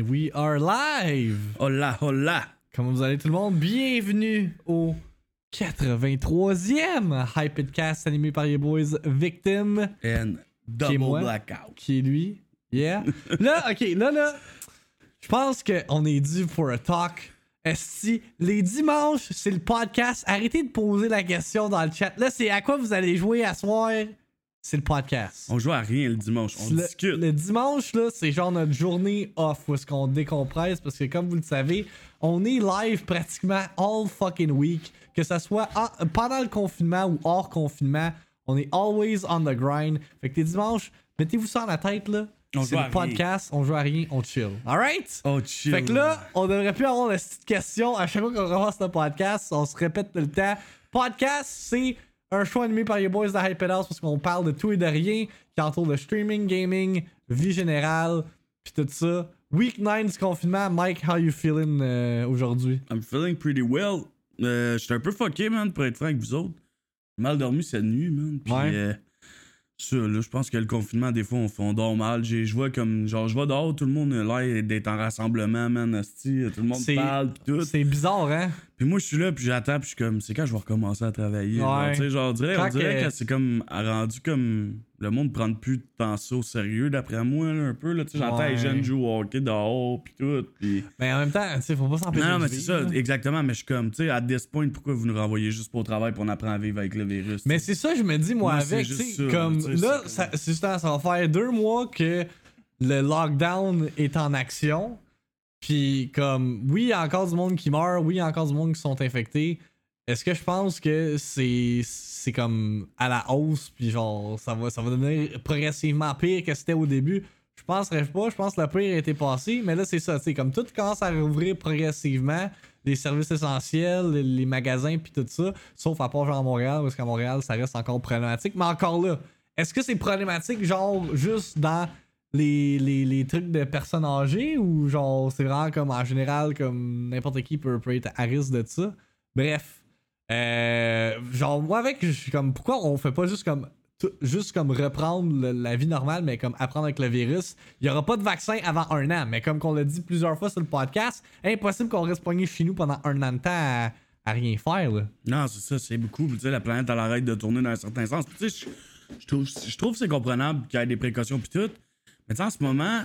And we are live! Hola, hola! Comment vous allez tout le monde? Bienvenue au 83e Hypedcast animé par les boys Victim, And double moi. blackout. qui est lui. Yeah. là, ok, là, là, je pense qu'on est dû pour un talk. Esti, les dimanches, c'est le podcast. Arrêtez de poser la question dans le chat. Là, c'est à quoi vous allez jouer à soir? C'est le podcast. On joue à rien le dimanche, on le, discute. le dimanche, là, c'est genre notre journée off où est-ce qu'on décompresse parce que, comme vous le savez, on est live pratiquement all fucking week. Que ça soit en- pendant le confinement ou hors confinement, on est always on the grind. Fait que les dimanches, mettez-vous ça dans la tête, là. On C'est joue à le podcast, on joue à rien, on chill. Alright? Oh, chill. Fait que là, on devrait plus avoir la petite question à chaque fois qu'on commence le podcast. On se répète tout le temps. Podcast, c'est un show animé par les boys de Hype House parce qu'on parle de tout et de rien qui entoure le streaming, gaming, vie générale, puis tout ça. Week 9 du confinement. Mike, how you feeling euh, aujourd'hui? I'm feeling pretty well. Euh, J'étais un peu fucké, man, pour être franc avec vous autres. Mal dormi cette nuit, man. Puis, Ouais. euh, ça, là, je pense que le confinement, des fois, on, on dort mal. Je vois comme, genre, je vois dehors, tout le monde a l'air d'être en rassemblement, man. Tout le monde C'est- parle, pis tout. C'est bizarre, hein? Puis moi, je suis là, puis j'attends, puis je suis comme, c'est quand je vais recommencer à travailler. genre, Ouais. Tu sais, genre, on dirait, on Quand dirait que- que c'est comme rendu comme. Le monde prend plus tant ça au sérieux, d'après moi, là, un peu. Là, j'entends Ouais. les jeunes jouer au hockey dehors, puis tout. Mais en même temps, tu sais, faut pas s'empêcher Non, non, mais c'est ça, exactement. Mais je suis comme, tu sais, à this point, pourquoi vous nous renvoyez juste pour au travail, puis on apprend à vivre avec le virus? Mais c'est ça, je me dis, moi, avec, tu sais, ça, comme là, c'est ça, c'est justement, ça va faire deux mois que le lockdown est en action. Puis, comme, oui, il y a encore du monde qui meurt, oui, il y a encore du monde qui sont infectés. Est-ce que je pense que c'est c'est comme à la hausse, puis genre, ça va, ça va devenir progressivement pire que c'était au début? Je penserais pas, je pense que le pire a été mais là, c'est ça, tu comme tout commence à rouvrir progressivement, les services essentiels, les, les magasins, puis tout ça, sauf à part genre à Montréal, parce qu'à Montréal, ça reste encore problématique. Mais encore là, est-ce que c'est problématique, genre, juste dans les, les, les trucs de personnes âgées, ou genre, c'est vraiment comme en général, comme n'importe qui peut, peut être à risque de ça? Bref. Euh, genre, moi, avec, je suis comme, pourquoi on fait pas juste comme juste comme reprendre la vie normale, mais comme apprendre avec le virus? Il y aura pas de vaccin avant un an, mais comme qu'on l'a dit plusieurs fois sur le podcast, impossible qu'on reste pogné chez nous pendant un an de temps à, rien faire. Là. Non, c'est ça, c'est beaucoup. Tu sais, la planète, elle arrête de tourner dans un certain sens. Tu sais, je- trouve, je trouve c'est comprenable qu'il y ait des précautions, puis tout. Mais, tu sais, en ce moment,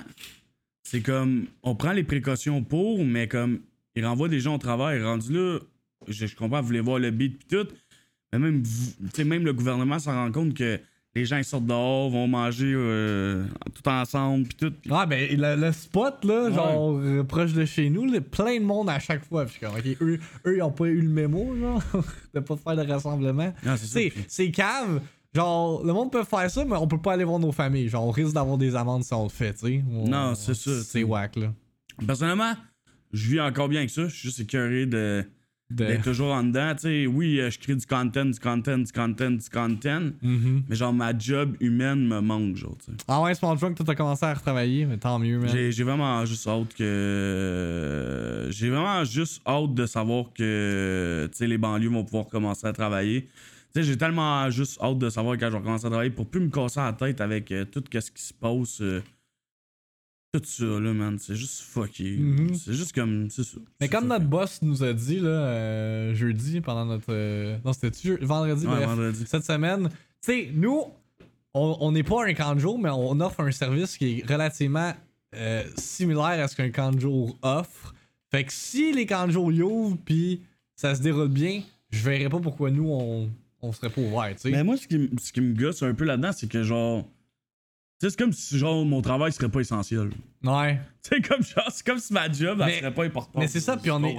c'est comme, on prend les précautions pour, mais comme, ils renvoient des gens au travail. Rendu là, je, je comprends, vous voulez voir le beat, puis tout. Mais même, vous- même le gouvernement s'en rend compte que les gens ils sortent dehors, vont manger euh, tout ensemble, puis tout. Ah, ben le, le spot, là, Ouais. genre euh, proche de chez nous, là, plein de monde à chaque fois. Puis comme, eux, eux, ils ont pas eu le mémo, genre, de pas faire de rassemblement. Ah, c'est puis- cave. Genre, le monde peut faire ça, mais on peut pas aller voir nos familles. Genre, on risque d'avoir des amendes si on le fait, tu sais. On- Non, c'est ça, C'est whack, là. Personnellement, je vis encore bien avec ça. Je suis juste écœuré de. D'être toujours en dedans. Tu sais, oui, euh, je crée du content, du content, du content, du content. Mhm. Mais genre, ma job humaine me manque, genre, tu sais. Ah ouais, Small Drunk, toi, t'as commencé à retravailler, mais tant mieux. J'ai vraiment juste hâte que. J'ai vraiment juste hâte de savoir que, tu sais, les banlieues vont pouvoir commencer à travailler. Tu sais, j'ai tellement juste hâte de savoir quand je vais commencer à travailler pour plus me casser la tête avec euh, tout ce qui se passe. euh, tout ça, là, man. C'est juste fucké. Mhm. C'est juste comme. C'est ça. Mais comme notre boss nous a dit, là, euh, jeudi, pendant notre. euh, Non, c'était vendredi, Ouais, bref. vendredi. Cette semaine, tu sais, nous, on n'est pas un jour, mais on offre un service qui est relativement euh, similaire à ce qu'un jour offre. Fait que si les jour y ouvrent, puis ça se déroule bien, je verrais pas pourquoi nous, on, on serait pas ouvert, tu sais. Mais moi, ce qui, ce qui me gosse un peu là-dedans, c'est que genre. C'est comme si genre mon travail serait pas essentiel. Ouais. Sais, comme genre, c'est comme si ma job, elle Mais- serait pas importante. Mais c'est ça, puis on est.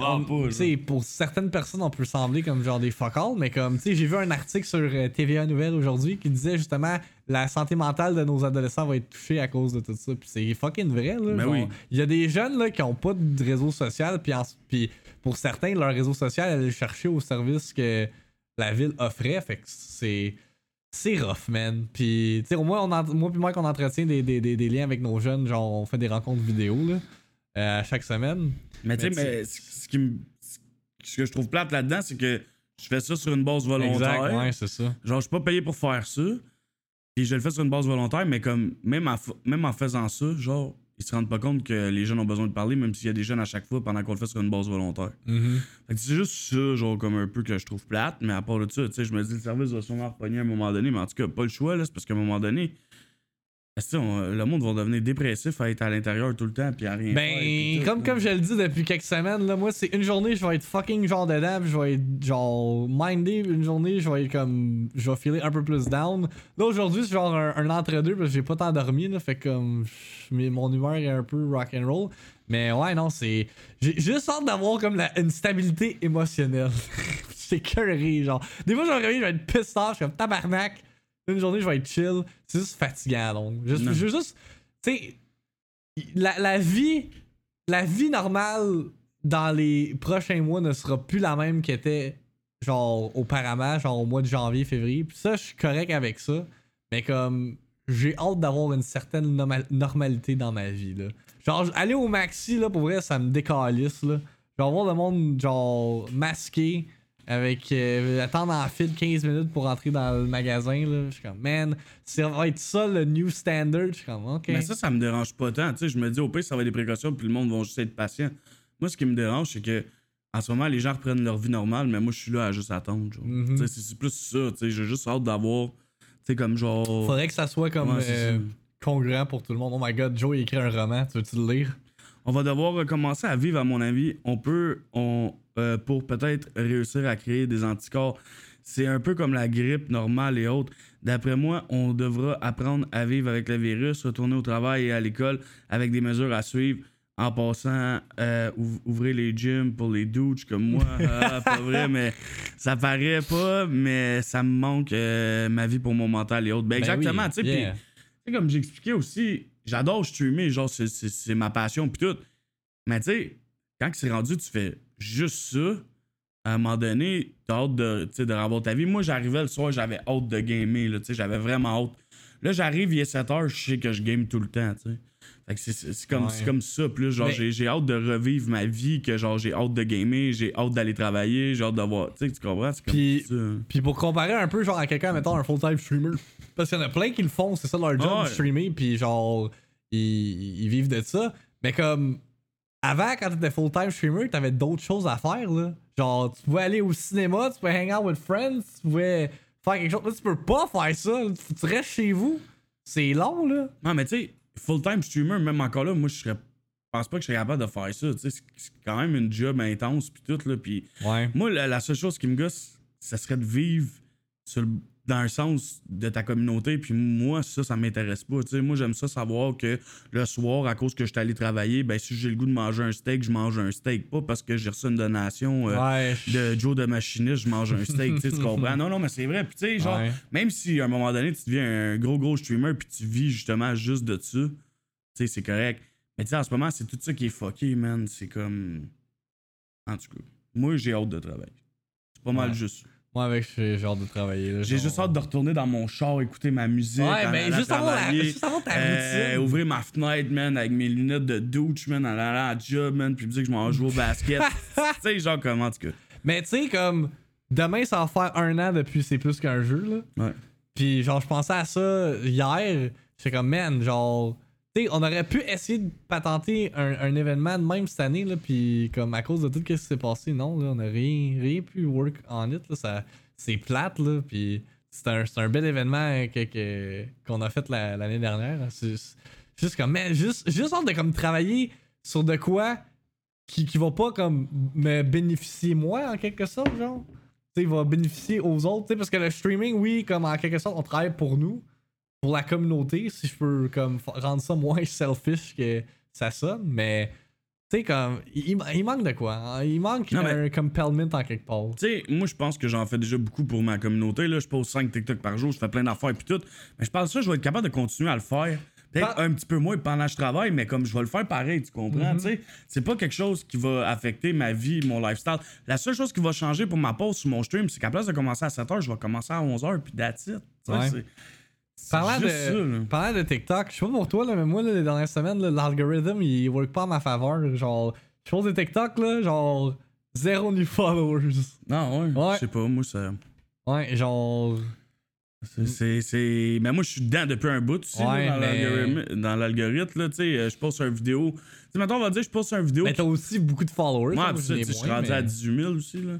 tu sais, pour certaines personnes, on peut sembler comme genre des fuck all, mais comme, tu sais, j'ai vu un article sur euh, TVA Nouvelle aujourd'hui qui disait justement la santé mentale de nos adolescents va être touchée à cause de tout ça. Puis c'est fucking vrai, là. Mais genre, oui. Il y a des jeunes, là, qui ont pas de réseau social, puis, en- puis pour certains, leur réseau social, aller le chercher au service que la ville offrait. Fait que c'est. C'est rough, man. Puis, tu sais, au moins, on moi puis Mike, on entretient des, des, des, des liens avec nos jeunes. Genre, on fait des rencontres vidéo, là, euh, à chaque semaine. Mais tu sais, Mais ce ce qui me. Ce que je trouve plate là-dedans, c'est que je fais ça sur une base volontaire. Exact, ouais, c'est ça. Genre, je suis pas payé pour faire ça. Et je le fais sur une base volontaire, mais comme, même en, même en faisant ça, genre, ils se rendent pas compte que les jeunes ont besoin de parler, même s'il y a des jeunes à chaque fois pendant qu'on le fait sur une base volontaire. Mhm. Fait que c'est juste ça, genre, comme un peu que je trouve plate, mais à part de ça, tu sais, je me dis, le service va sûrement repogner à un moment donné, mais en tout cas, pas le choix, là, c'est parce qu'à un moment donné, on- le monde va devenir dépressif à être à l'intérieur tout le temps, puis à rien faire, puis Ben, tout, comme, comme je le dis depuis quelques semaines, là, moi, c'est une journée, je vais être fucking genre dedans, puis je vais être genre mindé, une journée, je vais être comme. Je vais filer un peu plus down. Là, aujourd'hui, c'est genre un, un entre-deux, parce que j'ai pas tant dormi, là, fait comme. mais mon humeur est un peu rock'n'roll. Mais ouais, non, c'est. J'ai juste hâte d'avoir comme la, une stabilité émotionnelle. c'est curé, genre. Des fois, je vais me je vais être pissed off, je suis comme tabarnak. Une journée, je vais être chill. C'est juste fatigant, donc. Je veux juste. Tu sais, la, la vie. La vie normale dans les prochains mois ne sera plus la même qu'elle était genre auparavant, genre au mois de janvier, février. Puis ça, je suis correct avec ça. Mais comme j'ai hâte d'avoir une certaine norma- normalité dans ma vie. Là. Genre, aller au maxi, là, pour vrai, ça me décalisse. Là. Genre, voir le monde, genre, masqué, avec euh, attendre en file 15 minutes pour entrer dans le magasin. Là. Je suis comme, man, ça va être ça le new standard. Je suis comme, ok. Mais ça, ça me dérange pas tant. Tu sais, je me dis, au pire, ça va être des précautions, puis le monde va juste être patient. Moi, ce qui me dérange, c'est que en ce moment, les gens reprennent leur vie normale, mais moi, je suis là à juste attendre. sais, c'est- plus ça. Tu sais, j'ai juste hâte d'avoir. Tu sais, comme genre. Faudrait que ça soit comme Ouais, euh, congruent pour tout le monde. Oh my god, Joe il écrit un roman, tu veux-tu le lire? On va devoir recommencer à vivre, à mon avis. On peut, on, euh, pour peut-être réussir à créer des anticorps. C'est un peu comme la grippe normale et autres. D'après moi, on devra apprendre à vivre avec le virus, retourner au travail et à l'école avec des mesures à suivre. En passant, euh, ouv- ouvrez les gyms pour les douches comme moi. Ah, pas vrai, mais ça paraît pas, mais ça me manque euh, ma vie pour mon mental et autres. Ben, Ben exactement, oui, tu sais. puis- yeah. comme j'expliquais aussi, j'adore streamer, genre, c'est- ma passion, pis tout. Mais tu sais, quand c'est rendu, tu fais juste ça, à un moment donné, t'as hâte de, de revoir ta vie. Moi, j'arrivais le soir, j'avais hâte de gamer, j'avais vraiment hâte. Là, j'arrive, il est 7 heures, je sais que je game tout le temps, tu sais. Fait que c'est- comme, Ouais. comme ça, plus genre, Mais- j'ai hâte de revivre ma vie, que genre, j'ai hâte de gamer, j'ai hâte d'aller travailler, j'ai hâte de voir, tu sais, tu comprends? Comme Puis- ça. Puis pour comparer un peu genre à quelqu'un, mettons un full-time streamer, parce qu'il y en a plein qui le font, c'est ça leur job, ouais. de streamer, puis genre, ils, ils vivent de ça. Mais comme, avant, quand t'étais full-time streamer, t'avais d'autres choses à faire, là. Genre, tu pouvais aller au cinéma, tu pouvais hang out with friends, tu pouvais faire quelque chose. Là, tu peux pas faire ça, tu restes chez vous. C'est long, là. Non, mais tu sais, full-time streamer, même encore là, moi, je serais. Je pense pas que je serais capable de faire ça. C'est- quand même une job intense, puis tout, là. Ouais. moi, la, la seule chose qui me gosse, ça serait de vivre sur le- dans un sens de ta communauté. Puis moi, ça, ça m'intéresse pas. Moi, j'aime ça savoir que le soir, à cause que je suis allé travailler, ben, si j'ai le goût de manger un steak, je mange un steak. Pas parce que j'ai reçu une donation. euh, Ouais. de Joe de machiniste, je mange un steak, tu comprends? Non, non, mais c'est vrai. Puis, tu sais, genre, Ouais. même si à un moment donné, tu deviens un gros, gros streamer, puis tu vis justement juste de ça, tu sais, c'est correct. Mais tu sais, en ce moment, c'est tout ça qui est fucké, man. C'est comme. En tout cas, moi, j'ai hâte de travailler. C'est pas mal juste. Moi, avec, j'ai hâte de travailler. là, J'ai genre- juste hâte de retourner dans mon char, écouter ma musique. Ouais, mais allant juste avoir, la, travailler. juste avoir ta Euh, routine. ouvrir ma fenêtre, man, avec mes lunettes de douche, man, en allant à la job, man, puis me dire que je m'en joue au basket. tu sais, genre, comment, en tout cas. Mais tu sais, comme demain, ça va faire un an depuis C'est plus qu'un jeu, là. Ouais. Puis genre, je pensais à ça hier. J'étais comme, man, genre, on aurait pu essayer de patenter un, événement de même cette année, là. Puis comme à cause de tout ce qui s'est passé, non, là, on a rien, rien pu work on it, là. Ça, c'est plate, là. Puis c'est un, un bel événement que, qu'on a fait la- l'année dernière. hein. Juste comme, man, juste, de comme travailler sur de quoi qui, qui va pas comme me bénéficier moi en quelque sorte, genre. Tu sais, va bénéficier aux autres, tu sais, parce que le streaming, oui, comme en quelque sorte, on travaille pour nous, pour la communauté, si je peux comme rendre ça moins selfish que ça sonne, mais tu sais, comme, il, il- manque de quoi? hein? Il manque Non, un en quelque part. Tu sais, moi, je pense que j'en fais déjà beaucoup pour ma communauté. Là. Je pose 5 TikTok par jour, je fais plein d'affaires et tout. Mais je pense que ça, je vais être capable de continuer à le faire. Peut-être un petit peu moins pendant que je travaille, mais comme je vais le faire pareil, tu comprends? Tu sais? C'est pas quelque chose qui va affecter ma vie, mon lifestyle. La seule chose qui va changer pour ma pause sur mon stream, c'est qu'à place de commencer à 7h, je vais commencer à 11h, puis that's it. Ouais. Parlant de, ça, là. parlant de TikTok, je sais pas pour toi, là, mais moi, là, les dernières semaines, l'algorithme, il work pas en ma faveur. Genre, je pose des TikTok, là, genre, zéro new followers. Non, ouais, Ouais. je sais pas, moi, ça. Ouais, genre. C'est- Mais moi, je suis dedans depuis un bout, tu sais, Ouais, là, dans mais- l'algorithme- là, tu sais, euh, je poste une vidéo. Tu sais, maintenant, on va dire, je poste une vidéo. Mais t'as aussi beaucoup de followers. L'ai tu sais, je suis rendu mais- à 18 000 aussi, là.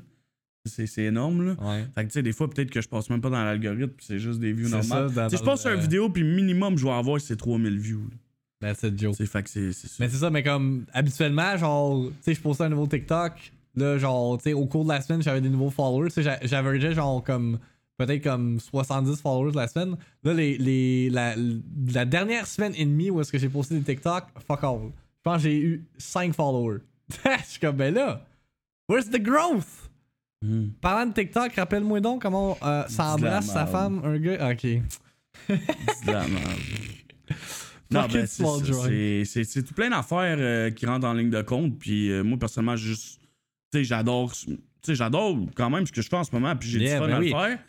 C'est énorme, là. Ouais. Fait que, tu sais, des fois, peut-être que je passe même pas dans l'algorithme, c'est juste des views normales. sais, je le- une vidéo, puis minimum, je vais avoir, c'est 3000 views, là. That's fait que c'est. Mais c'est ça, mais comme habituellement, genre, tu sais, je postais un nouveau TikTok. Là, genre, tu sais, au cours de la semaine, j'avais des nouveaux followers. Tu sais, j'averageais genre comme peut-être comme 70 followers la semaine. Là, les, les, la, la dernière semaine et demie où est-ce que j'ai posté des TikTok, fuck all. Je pense que j'ai eu 5 followers. Je suis comme, ben là, where's the growth? Hmm. Parlant de TikTok, rappelle-moi donc comment euh, ça embrasse sa femme, un gars. Ok. De la merde. Non, ben, c'est tout plein d'affaires euh, qui rentrent en ligne de compte. Puis euh, moi, personnellement, juste. Tu sais, j'adore. Tu sais, j'adore quand même ce que je fais en ce moment. Puis j'ai Yeah, du fun ben à oui. le faire.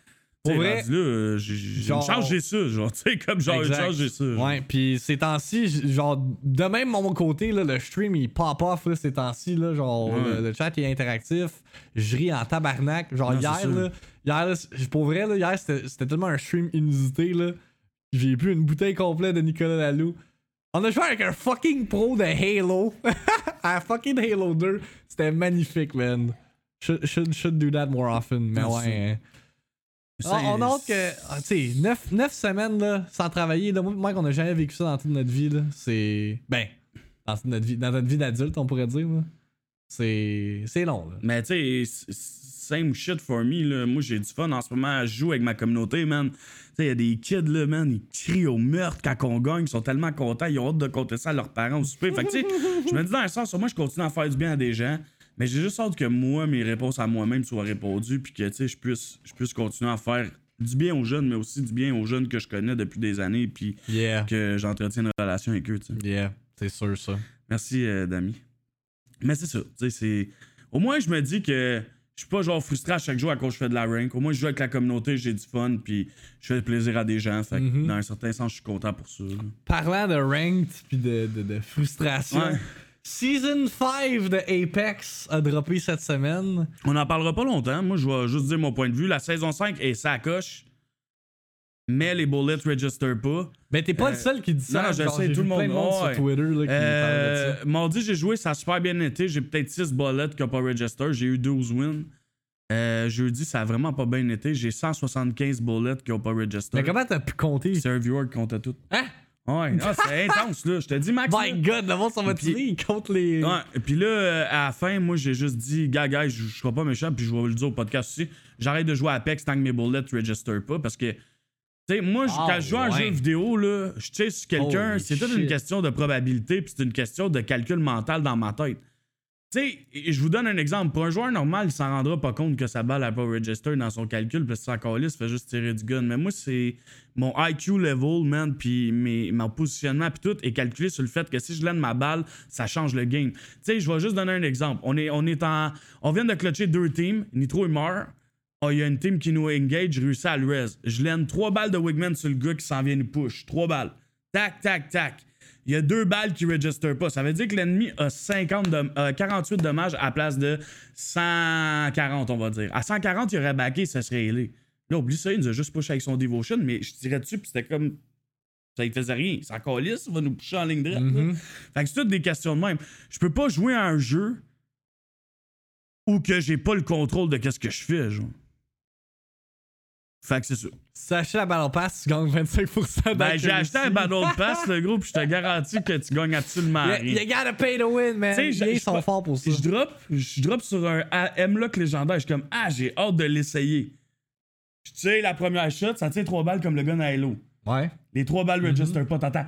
Pour vrai, là, euh, j'ai genre- j'ai ça. Genre, tu sais, comme genre, j'ai ça. genre. Ouais, puis ces temps-ci, genre, de même mon côté, là, le stream il pop off là, ces temps-ci, là, genre, le, le chat est interactif, je ris en tabarnak. Genre, Non, hier, là, hier, là, pour vrai, là, hier, c'était tellement un stream inusité, là. J'ai bu une bouteille complète de Nicolas Lalou. On a joué avec un fucking pro de Halo. à fucking Halo 2. C'était magnifique, man. Should, should, should do that more often. Mais ouais. hein. Ah, on hâte que. ah, tu sais, 9, semaines là, sans travailler, là, moi, qu'on a jamais vécu ça dans toute notre vie, là, c'est. Ben, dans, toute notre vie, dans notre vie d'adulte, on pourrait dire. C'est. C'est long, là. Mais tu sais, same shit for me, là. Moi, j'ai du fun en ce moment. Je joue avec ma communauté, man. Tu sais, il y a des kids, là, man, ils crient au meurtre quand on gagne. Ils sont tellement contents. Ils ont hâte de compter ça à leurs parents au souper. Fait que, tu sais, je me dis dans un sens, moi, je continue à faire du bien à des gens. Mais j'ai juste hâte que moi, mes réponses à moi-même soient répondues. Puis que, tu sais, je puisse, je puisse continuer à faire du bien aux jeunes, mais aussi du bien aux jeunes que je connais depuis des années. Puis Yeah. que j'entretiens une relation avec eux, tu sais. Yeah. C'est sûr, ça. Merci, euh, Dami. Mais c'est ça. tu sais, c'est... Au moins, je me dis que je suis pas genre frustré à chaque jour à cause que je fais de la rank. Au moins, je joue avec la communauté, j'ai du fun, puis je fais plaisir à des gens. Fait que, Mhm. dans un certain sens, je suis content pour ça. Parlant de ranked puis de, de, de frustration. Ouais. Season 5 de Apex a droppé cette semaine. On n'en parlera pas longtemps. Moi, je vais juste dire mon point de vue. La saison 5 est sa coche, mais les bullets register pas. Ben, t'es pas Euh, le seul qui dit ça. non, non, je genre, sais, tout le plein monde- de monde sur Twitter là, qui parle de Euh, ça. mardi, j'ai joué, ça a super bien été. J'ai peut-être 6 bullets qui n'ont pas register. J'ai eu 12 wins. Euh, jeudi, ça a vraiment pas bien été. J'ai 175 bullets qui n'ont pas register. Mais comment t'as pu compter? C'est un viewer qui comptait tout. Hein? Ouais, ah, c'est intense, là. Je te dis, Max. My là. god, le monde s'en va compte les. Ouais, et puis là, euh, à la fin, moi, j'ai juste dit, gars, gars, je je serai pas méchant, puis je vais le dire au podcast aussi. J'arrête de jouer à Apex tant que mes bullets ne register pas, parce que, tu sais, moi, Ah, quand je joue à un ouais. jeu vidéo, là, je chase quelqu'un, c'est toute une question de probabilité, puis c'est une question de calcul mental dans ma tête. Tu sais, je vous donne un exemple. Pour un joueur normal, il s'en rendra pas compte que sa balle n'a pas register dans son calcul, parce que encore il fait juste tirer du gun. Mais moi, c'est mon IQ level, man, puis mon positionnement, puis tout est calculé sur le fait que si je lève ma balle, ça change le game. Tu sais, je vais juste donner un exemple. On est, on est en. On vient de clutcher deux teams, Nitro et Mar. Ah, il y a une team qui nous engage, je réussis à le res. Je lène trois balles de Wigman sur le gars qui s'en vient nous push. Trois balles. Tac, tac, tac. Il y a deux balles qui register pas. Ça veut dire que l'ennemi a 50 de- euh, 48 dommages à la place de 140, on va dire. À 140, il aurait backé, ça serait ailé. Là, oublie ça, il nous a juste push avec son Devotion, mais je tirais dessus, puis c'était comme. Ça ne faisait rien. C'est encore lisse, il va nous pusher en ligne droite. Mhm. Fait que c'est toutes des questions de même. Je peux pas jouer à un jeu où que j'ai pas le contrôle de qu'est-ce que je fais, genre. Fait que c'est ça. Tu achètes la Battle Pass, tu gagnes 25% Ben, j'ai acheté un. Battle Pass, le groupe, puis je te garantis que tu gagnes absolument rien. you gotta pay to win, man. Tu sais, je- EA je- sont forts pour ça. Je drop, je drop sur un M-Lock légendaire. Je suis comme, ah, j'ai hâte de l'essayer. Je tire la première shot, ça tire trois balles comme le gun à Halo. Ouais. Les trois balles Mhm. register pas. T'entends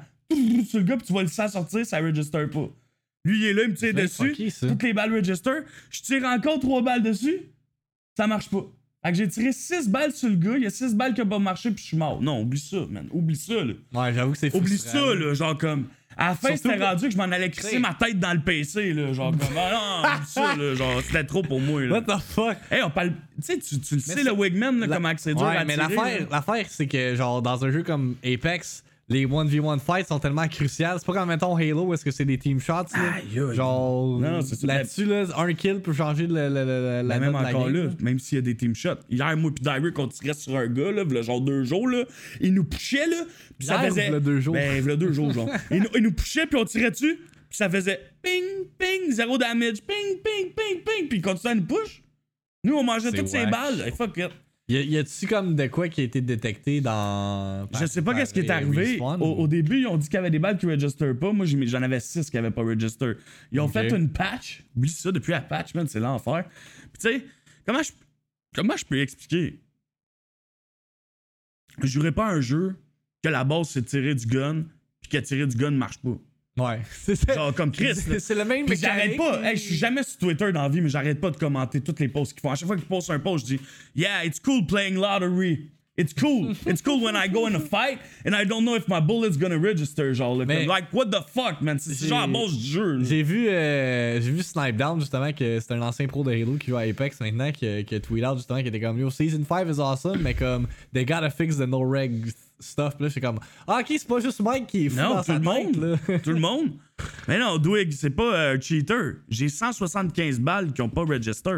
sur le gars, puis tu vois le sang sortir, ça register pas. Lui, il est là, il me tire dessus. Toutes les balles register. Je tire encore trois balles dessus. Ça marche pas. Fait que j'ai tiré six balles sur le gars, il y a six balles qui ont pas marché, puis je suis mort. Non, oublie ça, man. Oublie ça, là. Ouais, j'avoue que c'est Oublie ça, là. Genre comme. À la fin, c'était que- rendu que je m'en allais crisser ma tête dans le PC, là. Genre comme. Ah non, oublie ça, là. Genre, c'était trop pour moi, là. What the fuck? Hey, on parle. Tu sais, tu, le sais, le Wigman, là, La- comment c'est dur ouais, à mais l'affaire, l'affaire, c'est que, genre, dans un jeu comme Apex, les 1v1 fights sont tellement cruciales. C'est pas comme, mettons, Halo, où est-ce que c'est des team shots. là. Genre, Non, c'est ça. là-dessus, là, un kill peut changer le, le- le- le- la même note de la encore game, là, là. même s'il y a des team shots. Hier, moi pis Derek, on tirait sur un gars, là, v'là genre deux jours, là. Il nous pushait, là. Pis ça faisait. v'là deux jours? Ben, v'là deux jours, genre. il, nous, il nous pushait, puis on tirait dessus. Puis ça faisait ping, ping, zéro damage, ping, ping, ping, ping. Puis il continuait à nous push. Nous, on mangeait toutes whack. balles. Hey, fuck it. Y a-tu comme de quoi qui a été détecté dans. Je sais pas par- qu'est-ce qui est par- arrivé. Respawn? Au, au début, ils ont dit qu'il y avait des balles qui register pas. Moi, j'en avais 6 qui avaient pas register. Ils ont fait une patch. Oublie ça, depuis la patch, man, c'est l'enfer. Puis tu sais, comment je, comment je peux expliquer? Je jouerais pas un jeu que la base c'est tirer du gun, puis que tirer du gun marche pas. Ouais. C'est. Genre comme Chris. C'est le même Puis j'arrête pas. Hey, je suis jamais sur Twitter dans la vie, mais j'arrête pas de commenter toutes les posts qu'ils font. À chaque fois qu'ils postent un post, je dis Yeah, it's cool playing lottery. It's cool. It's cool when I go in a fight and I don't know if my bullet's gonna register. Genre, là, comme, like, what the fuck, man? C'est genre la du jeu. J'ai vu, euh, j'ai vu Snipe Down justement que c'est un ancien pro de Halo qui joue à Apex maintenant qui, a- qui a tweet out justement qui était comme Yo, Season 5 is awesome, mais comme they gotta fix the no reg stuff. Puis là, c'est comme Ah, ok, c'est pas juste Mike qui est fou Non, dans tout sa le tête, monde. là. tout le monde. Mais non, Dwig, c'est pas euh, cheater. J'ai 175 balles qui ont pas register.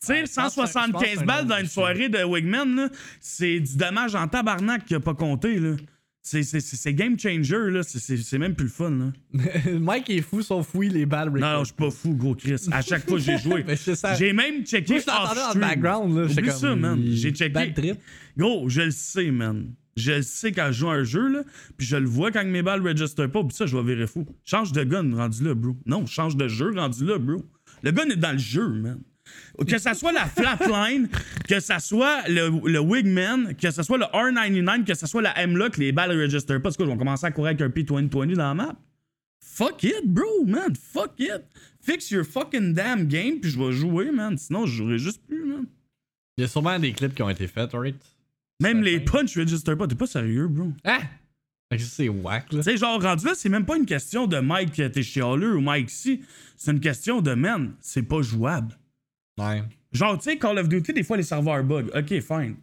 Tu sais, Ouais, je pense que- je pense que 175 c'est un balles dans une soirée de Wigman, là, c'est du dommage en tabarnak qui a pas compté. là. C'est- game changer, là. C'est- même plus le fun. Là. Mike est fou sauf oui les balles Non, non, je suis pas fou, gros Chris. À chaque fois que j'ai joué. J'ai même checké. Moi, je t'entendais dans le off-stream. background, là. j'étais Oublie comme, ça, man. J'ai checké. Gros, je le sais, man. Je sais quand je joue un jeu, là, puis je le vois quand mes balles register pas, puis ça, je vais virer fou. Change de gun rendu là, bro. Non, change de jeu rendu là, bro. Le gun est dans le jeu, man. Que ça soit la flatline, que ça soit le, Wigman, que ça soit le R99, que ça soit la M-Lock, les balles register pas. Parce que je vais commencer à courir avec un P2020 dans la map. Fuck it, bro, man. Fuck it. Fix your fucking damn game, puis je vais jouer, man. Sinon, je jouerai juste plus, man. Il y a sûrement des clips qui ont été faits, right? Même les fin. punch register pas. T'es pas sérieux, bro. Que c'est whack, là. Tu sais, genre, rendu là, c'est même pas une question de Mike, t'es chialeux ou Mike si. C'est une question de man, c'est pas jouable. Ouais. Genre, tu sais, Call of Duty, des fois, les serveurs bug. Ok, fine.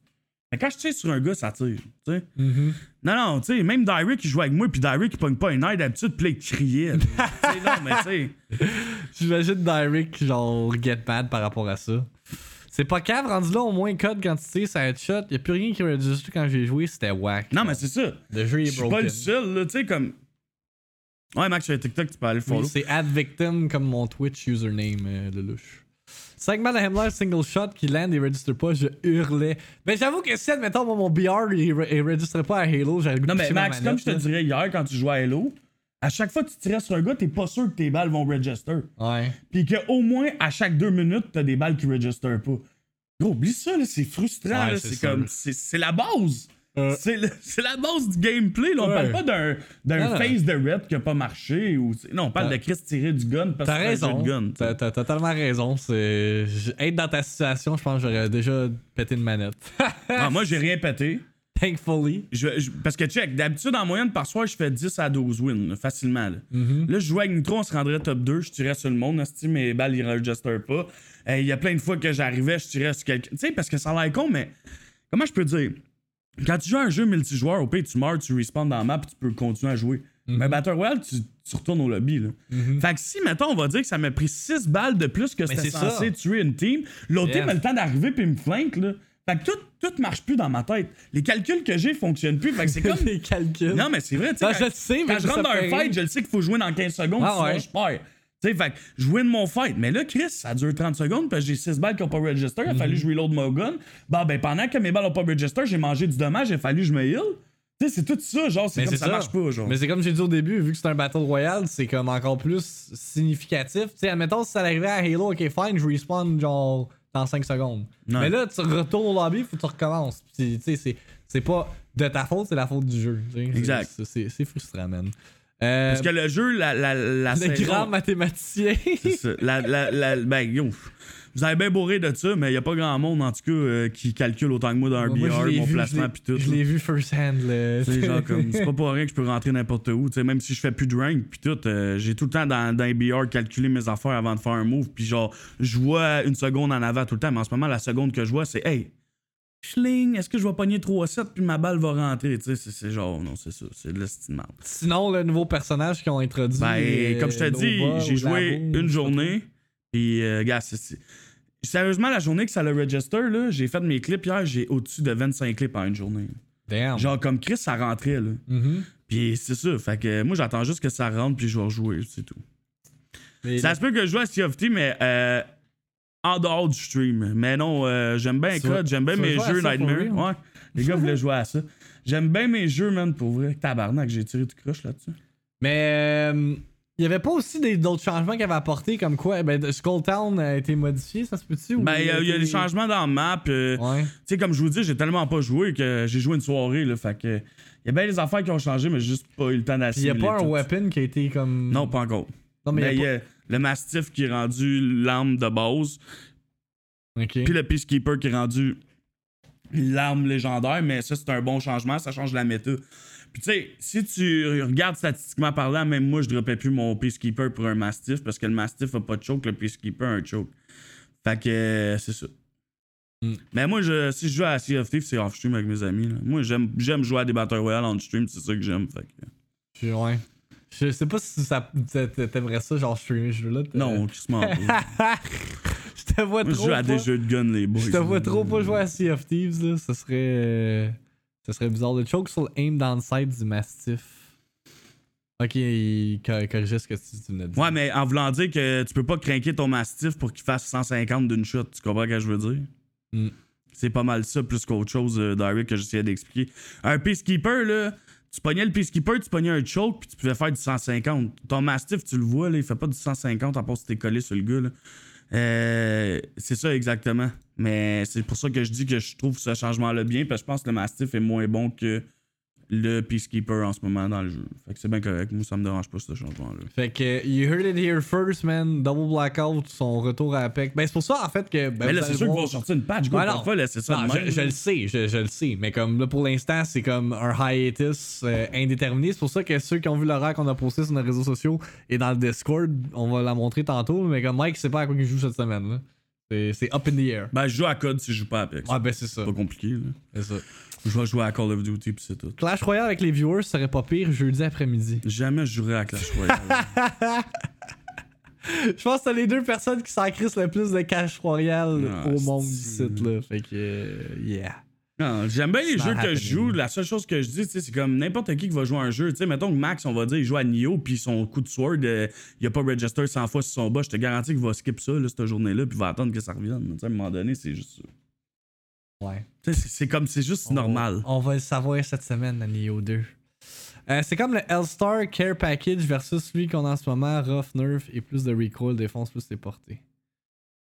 Mais quand je tire sur un gars, ça tire. Tu sais. Mm-hmm. Non, non, tu sais, même Derek, il joue avec moi, puis Derek, il pogne pas une aide d'habitude, puis il criait. tu sais, non, mais tu sais. J'imagine Derek, genre, get mad par rapport à ça. C'est pas cave, rendu là, au moins code quand tu tires, ça headshot. Y'a plus rien qui registre quand j'ai joué, c'était whack. Non, mais c'est ça. Le jeu Je est suis pas broken. le seul, là, tu sais, comme. Ouais, Max, sur TikTok, tu peux aller le follow. Oui, c'est ad victim comme mon Twitch username, euh, le louche. 5 balles à Hemler single shot qui land et registre pas, je hurlais. Mais j'avoue que si, admettons, moi, mon BR il, re- il registrait pas à Halo, j'aurais le goût Non, de mais ma Max, comme je te dirais hier quand tu jouais à Halo, à chaque fois que tu tirais sur un gars, t'es pas sûr que tes balles vont register. Ouais. Puis qu'au moins, à chaque deux minutes, t'as des balles qui register pas. Gros, oublie ça, là, c'est frustrant. Ouais, là, c'est comme. C'est c'est la base. Euh. C'est le- c'est la base du gameplay. Là. On Ouais. parle pas d'un face de red qui a pas marché. Ou, non, on parle de Chris tirer du gun parce que T'as c'est un raison. jeu de gun. T'as t'as totalement raison. Être dans ta situation, je pense que j'aurais déjà pété une manette. Ah, moi, j'ai rien pété. Thankfully. Je- je- parce que, check, d'habitude, en moyenne, par soir, je fais 10 à 12 wins, là, facilement. Là. Mm-hmm. Là, je jouais avec Nitro, on se rendrait top 2, je tirais sur le monde, asti, mes balles, ils register pas. Euh, Il y a plein de fois que j'arrivais, je tirais sur quelqu'un. Tu sais, parce que ça a l'air con, mais comment je peux dire? Quand tu joues à un jeu multijoueur, au pire, tu meurs, tu respawns dans la map, tu peux continuer à jouer. Mm-hmm. Mais Battle Royale, tu, tu retournes au lobby. Là. Fait que si, mettons, on va dire que ça m'a pris 6 balles de plus que c'était c'est ça. censé tuer une team, l'autre Yeah. team a le temps d'arriver puis me flanque, là. Fait que tout, tout marche plus dans ma tête. Les calculs que j'ai fonctionnent plus. Fait que c'est comme. Les calculs. Non, mais c'est vrai, tu sais. Ah, quand- je le sais, mais Quand je rentre dans un fight, je le sais qu'il faut jouer dans 15 secondes, Ah sinon ouais. je perds. Tu sais, fait que je win mon fight. Mais là, Chris, ça dure 30 secondes, parce que j'ai 6 balles qui n'ont pas register. Il a Mhm. fallu que je reload mon gun. Bah, ben, pendant que mes balles n'ont pas register, j'ai mangé du dommage, il a fallu que je me heal. Tu sais, c'est tout ça, genre, c'est comme ça, marche pas, genre. Mais c'est comme j'ai dit au début, vu que c'est un Battle Royale, c'est comme encore plus significatif. Tu sais, admettons, si ça arrivait à Halo, ok, fine, je respawn genre dans 5 secondes. Mais là, tu retournes au lobby, faut que tu recommences. Puis, tu sais, c'est- c'est pas de ta faute, c'est la faute du jeu. Exact. c'est- C'est c'est frustrant, man. Euh, Parce que le jeu, la, la, la le saison- grand mathématicien. C'est ça. La, la, la- ben, yo, vous avez bien bourré de ça, mais il y a pas grand monde, en tout cas, euh, qui calcule autant que moi dans un Moi, BR, mon vu, placement, pis tout. Je l'ai vu first hand. là. C'est genre comme, c'est pas pour rien que je peux rentrer n'importe où. Tu sais, même si je fais plus de rank, puis tout, euh, j'ai tout le temps dans, dans les BR calculé mes affaires avant de faire un move, puis genre, je vois une seconde en avant tout le temps, mais en ce moment, la seconde que je vois, c'est hey, schling, est-ce que je vais pogner 3-7 puis ma balle va rentrer? Tu sais, c'est- genre, non, c'est ça, c'est de. Sinon, le nouveau personnage qu'ils ont introduit. Ben, euh, comme je te dis, Nova j'ai ou joué une journée, puis, euh, gars, c'est- Sérieusement, la journée que ça le register, là, j'ai fait mes clips hier, j'ai au-dessus de 25 clips en une journée. Damn. Genre, comme Chris, ça rentrait, là. Mhm. Puis c'est ça, fait que moi, j'attends juste que ça rentre, puis je vais rejouer, c'est tout. Mais Ça se peut que je joue à Sea of Thieves, mais euh, en dehors du stream. Mais non, euh, j'aime bien vas- Code, j'aime bien mes jeux Nightmare. Ouais, les gars voulaient jouer à ça. J'aime bien mes jeux, man, pour vrai. Tabarnak, j'ai tiré tout croche là-dessus. Mais euh, il y avait pas aussi d'autres changements qu'il avait apportés comme quoi ben, Skull Town a été modifié, ça se peut-tu? ou Ben, il y, a- y des changements dans la map. euh, Ouais. Tu sais, comme je vous dis, j'ai tellement pas joué que j'ai joué une soirée, là. Fait que. Il y a bien des affaires qui ont changé, mais juste pas eu le temps Puis il y a pas un tout. weapon qui a été comme. Non, pas encore. Non, mais il y y a a le Mastiff qui est rendu l'arme de base. Puis le Peacekeeper qui est rendu l'arme légendaire, mais ça, c'est un bon changement, ça change la méta. Puis tu sais, si tu regardes statistiquement parlant, même moi, je dropais plus mon Peacekeeper pour un Mastiff parce que le Mastiff a pas de choke, le Peacekeeper a un choke. Fait que euh, c'est ça. Mm. Mais moi, je, si je joue à Sea of Thieves, c'est off-stream avec mes amis. là. Moi, j'aime j'aime jouer à des Battle Royale on-stream, c'est ça que j'aime. Fait que... Je- ouais. Je sais pas si ça t'a- t'a- t'aimerais ça, genre streamer ce jeu-là. Non, qui se ment je te vois Moi, je trop. joue à des jeux de gun, les boys. Je te vois trop pas jouer à Sea of Thieves, là. Ça serait. Ça serait bizarre. Le choke sur le aim down sight du Mastiff. Ok, il cor- corrigeait ce que tu, tu venais de dire. Ouais, mais en voulant dire que tu peux pas craquer ton Mastiff pour qu'il fasse 150 d'une shot. Tu comprends ce que je veux dire? Mm. C'est pas mal ça, plus qu'autre chose, euh, Direct, que j'essayais d'expliquer. Un Peacekeeper, là, tu pognais le Peacekeeper, tu pognais un choke, puis tu pouvais faire du 150. Ton Mastiff, tu le vois, là, il fait pas du 150 à part si t'es collé sur le gars, là. Euh, c'est ça exactement. Mais c'est pour ça que je dis que je trouve ce changement-là bien, parce que je pense que le Mastiff est moins bon que le Peacekeeper en ce moment dans le jeu. Fait que c'est bien correct. Moi, ça me dérange pas, ce changement-là. Fait que, you heard it here first, man. Double Blackout, son retour à Apex. Ben, c'est pour ça, en fait, que. Ben, Mais là, c'est sûr qu'ils voir- vont sortir une patch, Ouais, non. pas laisser ça Non, je, le sais, je, je le sais. Mais comme là, pour l'instant, c'est comme un hiatus euh, indéterminé. C'est pour ça que ceux qui ont vu l'horaire qu'on a posté sur nos réseaux sociaux et dans le Discord, on va la montrer tantôt. Mais comme Mike, sait pas à quoi il joue cette semaine. là. C'est c'est up in the air. Ben, je joue à code si je joue pas à Apex. Ah, ben, c'est ça. C'est pas compliqué, là. C'est ça. Je vais jouer à Call of Duty pis c'est tout. Clash Royale avec les viewers ce serait pas pire jeudi après-midi. Jamais je jouerai à Clash Royale. Je pense que c'est les deux personnes qui s'en crissent le plus de Clash Royale Ah, au monde site. Là. Fait que, euh, yeah. non, j'aime bien les jeux que je joue. La seule chose que je dis, c'est comme n'importe qui qui va jouer à un jeu. Sais, mettons que Max, on va dire, il joue à Nioh puis son coup de sword, euh, il a pas register 100 fois sur son bas. Je te garantis qu'il va skip ça, là, cette journée-là, puis il va attendre que ça revienne. Tu sais, à un moment donné, c'est juste ça. Ouais. C'est- comme, c'est juste normal. On, va le savoir cette semaine, à Neo 2. Euh, c'est comme le L-Star Care Package versus celui qu'on a en ce moment, Rough Nerf et plus de recoil, défense plus les portées.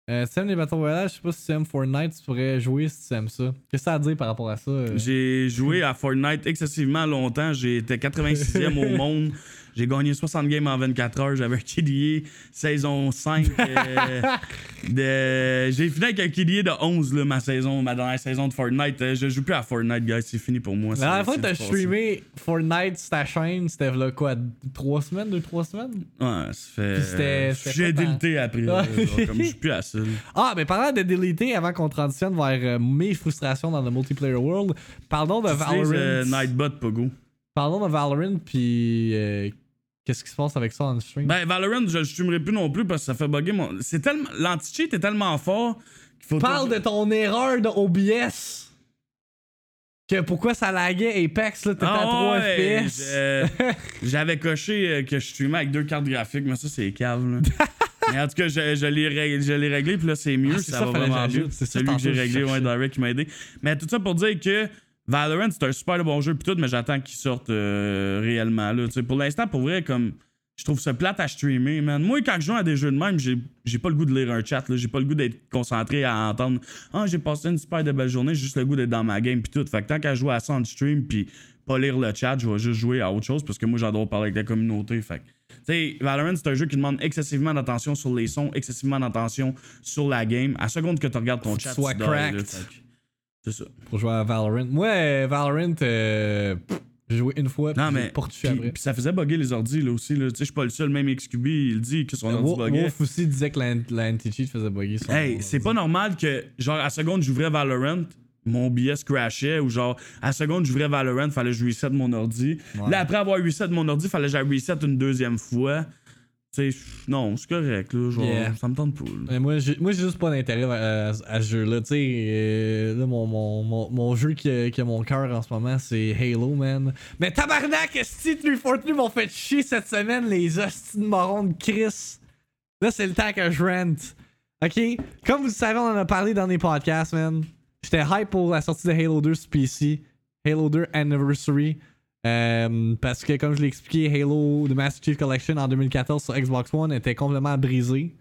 Euh, tu aimes les Battle Royale, je sais pas si tu aimes Fortnite, tu pourrais jouer si tu aimes ça. Qu'est-ce que ça a à dire par rapport à ça? euh? J'ai joué à Fortnite excessivement longtemps. J'étais 86e au monde. J'ai gagné 60 games en 24 heures. J'avais un KDA saison 5. euh, de... J'ai fini avec un KDA de 11, là, ma saison, ma dernière saison de Fortnite. Euh, Je joue plus à Fortnite, guys. C'est fini pour moi. La dernière fois que t'as streamé Fortnite sur ta chaîne, c'était là quoi, 3 semaines, 2-3 semaines? Ouais, ça fait. Puis c'était- c'était J'ai délité après. là, genre, comme je suis plus à ça. là. Ah, mais parlant de déliter avant qu'on transitionne vers euh, mes frustrations dans le multiplayer world, parlons de Tu Valorant. euh, Nightbot, Pogo. Parlons de Valorant, puis euh, qu'est-ce qui se passe avec ça en stream? Ben, Valorant, je le streamerai plus non plus parce que ça fait bugger mon. C'est tellement. L'anti-cheat est tellement fort qu'il faut. Parle de ton erreur de OBS. Que pourquoi ça laguait Apex, là, t'étais à 3 Ah ouais, FPS. J'avais coché euh, que je streamais avec deux cartes graphiques, mais ça, c'est cave. là. mais en tout cas, je, je l'ai réglé, puis là, c'est mieux. Ah, ça, ça, va vraiment mieux. C'est celui que j'ai réglé, ouais. Direct qui m'a aidé. Mais tout ça pour dire que Valorant, c'est un super bon jeu, puis tout, mais j'attends qu'il sorte euh, réellement. Là. Pour l'instant, pour vrai, comme. Je trouve ça plate à streamer, man. Moi, quand je joue à des jeux de même, j'ai pas le goût de lire un chat. là. J'ai pas le goût d'être concentré à entendre Ah, j'ai passé une super de belle journée, j'ai juste le goût d'être dans ma game puis tout. Fait que tant qu'à jouer à ça en stream puis pas lire le chat, je vais juste jouer à autre chose parce que moi j'adore parler avec la communauté. Fait que, tu sais, Valorant, c'est un jeu qui demande excessivement d'attention sur les sons, excessivement d'attention sur la game. À seconde que tu regardes ton Faut chat, tu dors, là. C'est ça. Pour jouer à Valorant. Moi, euh, Valorant, euh, j'ai joué une fois, puis Non, j'ai mais. pas retouché Puis, après. puis ça faisait bugger les ordi là aussi. Là. Tu sais, je suis pas le seul, même XQB, il dit que son Euh, ordi Wolf, buguait. Wolf aussi disait que l'anti-cheat faisait bugger son Hey, c'est pas normal que, genre, à seconde, j'ouvrais Valorant, mon OBS crashait ou genre, à la seconde, j'ouvrais Valorant, fallait que je reset mon ordi. Ouais. Là, après avoir reset mon ordi, fallait que j'aille reset une deuxième fois. Tu sais, non, c'est correct, là. Genre, Yeah. ça me tente pas. Mais moi, j'ai, moi, j'ai juste pas d'intérêt à, à- à ce jeu-là. Tu sais, euh, là, mon, mon, mon, mon jeu qui a, qui a mon cœur en ce moment, c'est Halo, man. Mais tabarnak, esti 343 m'ont fait chier cette semaine, les hosties de morons de Chris. Là, c'est le temps que je rent. Ok? Comme vous le savez, on en a parlé dans les podcasts, man. J'étais hype pour la sortie de Halo 2 sur PC. Halo 2 Anniversary. Euh, parce que, comme je l'ai expliqué, Halo The Master Chief Collection en 2014 sur Xbox One était complètement brisé.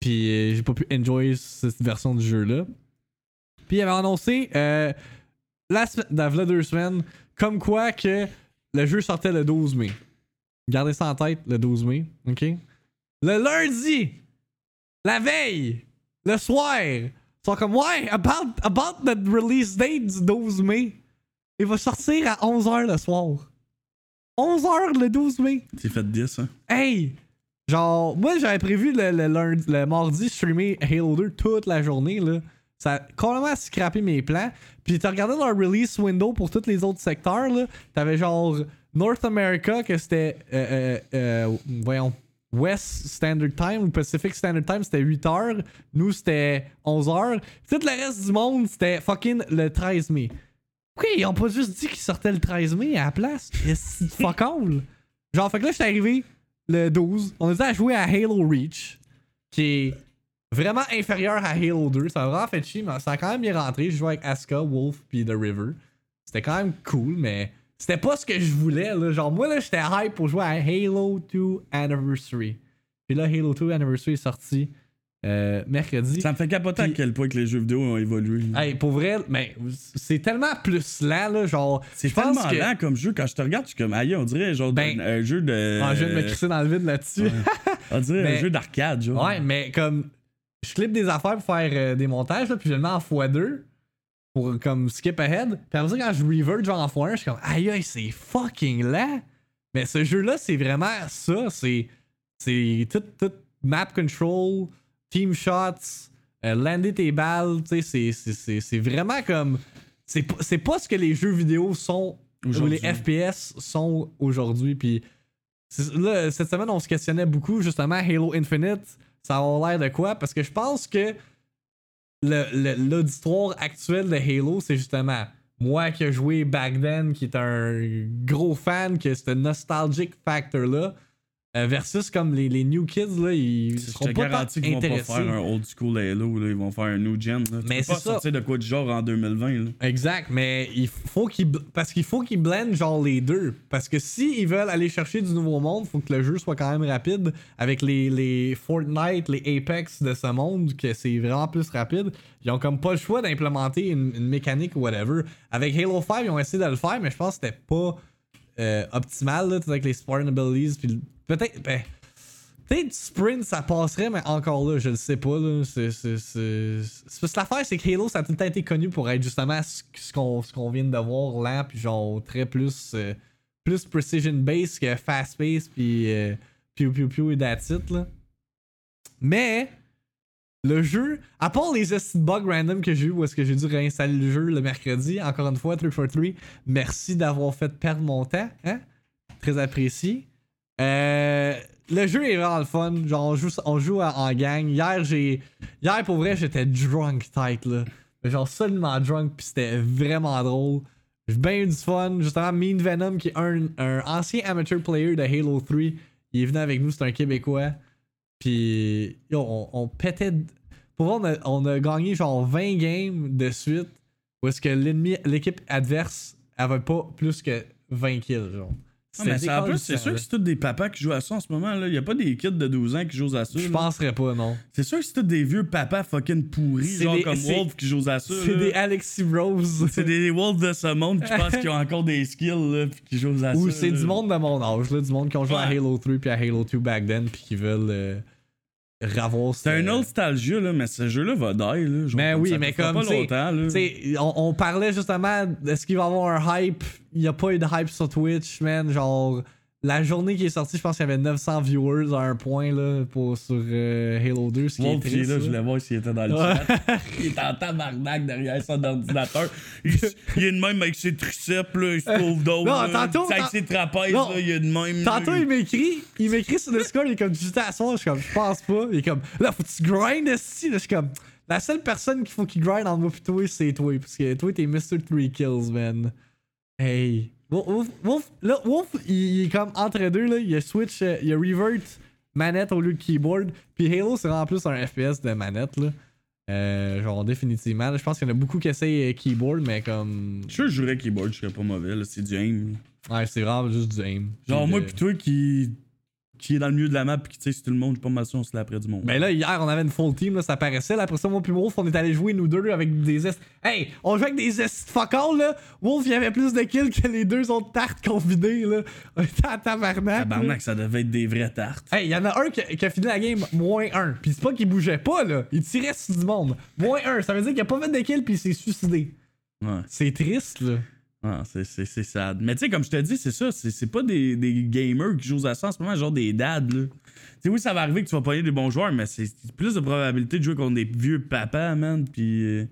Puis euh, j'ai pas pu enjoy cette version du jeu-là. Puis il avait annoncé euh, la semaine, deux semaines, comme quoi que le jeu sortait le 12 mai. Gardez ça en tête, le 12 mai, ok? Le lundi, la veille, le soir, ils comme ouais, about, about the release date du 12 mai. Il va sortir à 11h le soir. 11h le 12 mai. C'est fait 10, hein? Hey! Genre, moi j'avais prévu le, le, lundi- le mardi streamer Halo 2 toute la journée, là. Ça a complètement scrappé mes plans. Puis t'as regardé leur release window pour tous les autres secteurs, là. T'avais genre North America, que c'était. euh, euh, euh, voyons. West Standard Time ou Pacific Standard Time, c'était 8h. Nous, c'était 11h. Tout le reste du monde, c'était fucking le 13 mai. Pourquoi ils ont pas juste dit qu'ils sortaient le 13 mai à la place? Fuck all. Genre, fait que là, j'étais arrivé le 12. On était à jouer à Halo Reach, qui est vraiment inférieur à Halo 2. Ça m'a vraiment fait chier, mais ça a quand même bien rentré. Je jouais avec Asuka, Wolf, puis The River. C'était quand même cool, mais c'était pas ce que je voulais. Là. Genre, moi, là, j'étais hype pour jouer à Halo 2 Anniversary. Puis là, Halo 2 Anniversary est sorti euh, mercredi. Ça me fait capoter à quel point que les jeux vidéo ont évolué. Hey, pour vrai, mais c'est tellement plus lent, là. Genre, C'est tellement que. lent comme jeu. Quand je te regarde, je suis comme, aïe, on dirait genre Ben, un, un jeu de. Ah, je viens de me crisser dans le vide là-dessus. On dirait Mais- un jeu d'arcade, genre. Ouais, mais comme je clip des affaires pour faire euh, des montages, là, puis je le mets en x2 pour comme skip ahead. Puis après ça, quand je revert genre en x1, je suis comme aïe aïe, c'est fucking lent. Mais ce jeu-là, c'est vraiment ça. C'est c'est tout, tout map control, team shots, euh, lander tes balles. Tu sais, c'est- vraiment comme. C'est pas- ce que les jeux vidéo sont ou les FPS sont aujourd'hui. Puis là, cette semaine, on se questionnait beaucoup justement Halo Infinite. Ça a l'air de quoi? Parce que je pense que l'auditoire actuel de Halo, c'est justement moi qui ai joué back then, qui est un gros fan, que ce nostalgic factor-là, euh, versus comme les, les new kids, là, ils Je seront te pas garantis qu'ils vont pas faire un old school Halo, là. ils vont faire un new gen. Là. Tu Mais peux pas ça. sortir de quoi de genre en 2020. Là. Exact, mais il faut qu'ils parce qu'il faut qu'ils blendent genre les deux parce que si ils veulent aller chercher du nouveau monde, faut que le jeu soit quand même rapide avec les, les Fortnite, les Apex de ce monde que c'est vraiment plus rapide. Ils ont comme pas le choix d'implémenter une, une mécanique ou whatever. Avec Halo 5, ils ont essayé de le faire, mais je pense que c'était pas euh, optimal là, avec les Spartan abilities puis peut-être ben, Peut-être sprint ça passerait, mais encore là, je le sais pas. C'est, c'est, parce que l'affaire, c'est que Halo, ça a tout le temps été connu pour être justement ce, qu'on, ce qu'on vient de voir lent, puis genre très plus, euh, plus precision base que fast pace, puis euh, piou piou piou et that's. Mais le jeu, à part les bugs random que j'ai eu, où est-ce que j'ai dû réinstaller le jeu le mercredi, encore une fois, 343, merci d'avoir fait perdre mon temps, hein? Très apprécié. Euh, le jeu est vraiment fun. Genre, on joue, en gang. Hier, j'ai. Hier, pour vrai, j'étais drunk tight, là. Genre, seulement drunk, puis c'était vraiment drôle. J'ai bien eu du fun. Justement, Mean Venom, qui est un, ancien amateur player de Halo 3, il est venu avec nous, c'est un Québécois. Puis, yo, on, pétait. Pour vrai, on a, on a gagné genre 20 games de suite. Où est-ce que l'ennemi, l'équipe adverse avait pas plus que 20 kills, genre. C'est sûr que c'est tous des papas qui jouent à ça en ce moment. Il n'y a pas des kids de 12 ans qui jouent à ça. Je penserais pas, non. C'est sûr que c'est tous des vieux papas fucking pourris, C'est genre des- comme Wolf qui jouent à ça. C'est des Alexis Rose. C'est des Wolves de ce monde qui pensent qu'ils ont encore des skills là, puis qui jouent à ça. Ou c'est du monde de mon âge, là, du monde qui ont joué à. Halo 3 puis à Halo 2 back then puis qui veulent euh, C'est un nostalgie, là, mais ce jeu-là va die. Là, Mais oui, mais comme, pas longtemps. Là. On, on parlait justement est-ce qu'il va y avoir un hype. Il n'y a pas eu de hype sur Twitch, man. Genre, la journée qui est sortie, je pense qu'il y avait 900 viewers à un point là, pour, sur euh, Halo 2. Ce qui Wolf, est triste, là, je voulais voir s'il était dans le Ouais. chat. il est en tabarnak derrière son ordinateur. Il, il est de même avec ses triceps, là, il se trouve d'autres. Non, là. tantôt, Avec ses trapèzes, Non. là, il est de même. Tantôt, il m'écrit, il m'écrit sur Discord, il est comme, j'étais à soir, je suis comme, je pense pas. Il est comme, là, faut que tu grind ici. Je suis comme, la seule personne qu'il faut qu'il grind en moi toi, c'est toi. Parce que toi, t'es Mr. 3 Kills, man. Hey. Wolf, Wolf, Wolf- là, Wolf, il, il est comme entre deux, là. Il a switch, euh, il a revert manette au lieu de keyboard. Puis Halo, c'est vraiment plus un FPS de manette, là. Euh, genre, définitivement. je pense qu'il y en a beaucoup qui essayent euh, keyboard, mais comme. Je suis sûr que je jouerais keyboard, je serais pas mauvais, là, c'est du aim. Ouais, c'est vraiment juste du aim. Genre, moi, de- pis toi qui, qui est dans le milieu de la map, pis qui, tu sais, c'est tout le monde, j'ai pas mal sûr, on se l'a après du monde. Ben là, hier, on avait une full team, là, ça paraissait. Là, après ça, moi puis Wolf, on est allé jouer, nous deux, avec des est. Hey, on jouait avec des est fuck all, là. Wolf, il avait plus de kills que les deux autres tartes combinées, là. On était à tabarnak. Tabarnak, ça devait être des vraies tartes. Hey, il y en a un qui, qui a fini la game moins 1. Pis c'est pas qu'il bougeait pas, là. Il tirait sur du monde. Moins 1. Ça veut dire qu'il a pas fait de kills pis il s'est suicidé. Ouais. C'est triste, là. Ah, c'est, sad. Mais tu sais, comme je te dis, c'est ça. C'est, pas des, des gamers qui jouent à ça en ce moment, genre des dads, là. Tu sais, oui, ça va arriver que tu vas pogner des bons joueurs, mais c'est plus de probabilité de jouer contre des vieux papas, man. Puis. euh,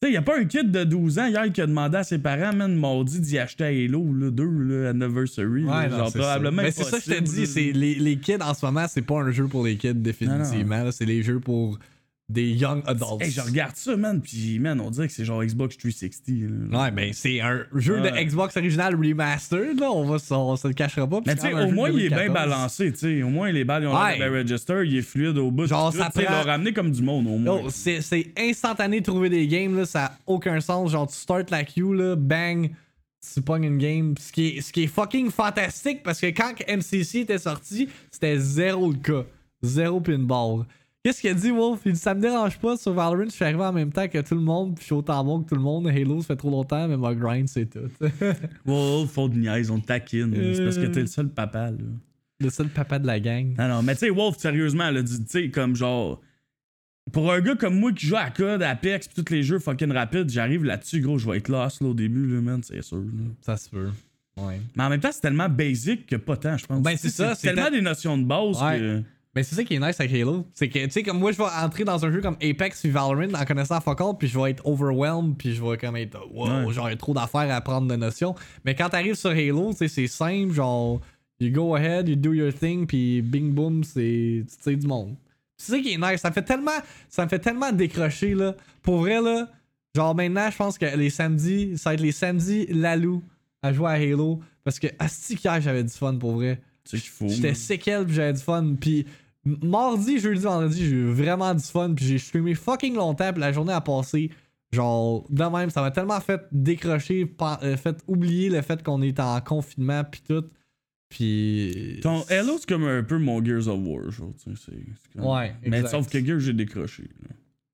Tu sais, y a pas un kid de 12 ans hier qui a demandé à ses parents, man, mardi d'y acheter à Halo, là, deux, là, anniversary. là. genre, c'est probablement. ça. Mais c'est ça que je te dis, les, les kids en ce moment, c'est pas un jeu pour les kids définitivement. C'est les jeux pour des young adults. Hey, je regarde ça, man, puis man, on dirait que c'est genre Xbox 360. là. Ouais, ben c'est un jeu de. Xbox original remastered, là. On, va, se- on se le cachera pas. Mais tu sais, au moins, il est bien 2014. balancé, tu sais. Au moins, les balles, ils ont Ouais. l'air de register, il est fluide au bout. Genre, tout, ça prend- Ils l'ont ramené comme du monde, au moins. Yo, c'est instantané de trouver des games, là. Ça a aucun sens. Genre, tu start la queue, là, bang, tu pognes une game. Ce qui, est, ce qui est fucking fantastique parce que quand MCC était sorti, c'était zéro le cas. Zéro pinball. Qu'est-ce qu'il a dit, Wolf? Il dit Ça me dérange pas sur Valorant, je suis arrivé en même temps que tout le monde, puis je suis autant bon que tout le monde. Halo, ça fait trop longtemps, mais ma grind, c'est tout. Wow, faut de niaise, on te taquine. C'est parce que t'es le seul papa, là. le seul papa de la gang. Non, non, mais tu sais, Wolf, sérieusement, là, tu sais, comme genre. Pour un gars comme moi qui joue à COD, à Apex, pis tous les jeux fucking rapides, j'arrive là-dessus, gros, je vais être lost là, au début, là, man, c'est sûr. là. Ça se peut. Ouais. Mais en même temps, c'est tellement basic que pas tant, je pense. Ben, c'est ça, c'est tellement tel- des notions de base Ouais. que. Mais c'est ça qui est nice avec Halo. C'est que, tu sais, comme moi, je vais entrer dans un jeu comme Apex puis Valorant en connaissant fuck all, puis je vais être overwhelmed, puis je vais comme être, wow, Ouais. genre, il y a trop d'affaires à prendre de notions. Mais quand t'arrives sur Halo, tu sais, c'est simple, genre, you go ahead, you do your thing, puis bing boom, c'est, tu sais, du monde. C'est ça qui est nice. Ça me fait tellement, ça me fait tellement décrocher, là. Pour vrai, là, genre, maintenant, je pense que les samedis, ça va être les samedis Lalou à jouer à Halo, parce que, asti, hier, j'avais du fun, pour vrai. Qu'il faut. J'étais séquel pis j'avais du fun. Puis mardi, jeudi, vendredi, j'ai eu vraiment du fun. Puis j'ai streamé fucking longtemps. Puis la journée a passé. Genre, de même, ça m'a tellement fait décrocher, euh, fait oublier le fait qu'on est en confinement. Puis tout. Puis. Ton Halo, c'est comme un peu mon Gears of War, genre, tu sais. c'est- c'est comme- Ouais, Mais exact. sauf que Gears, j'ai décroché.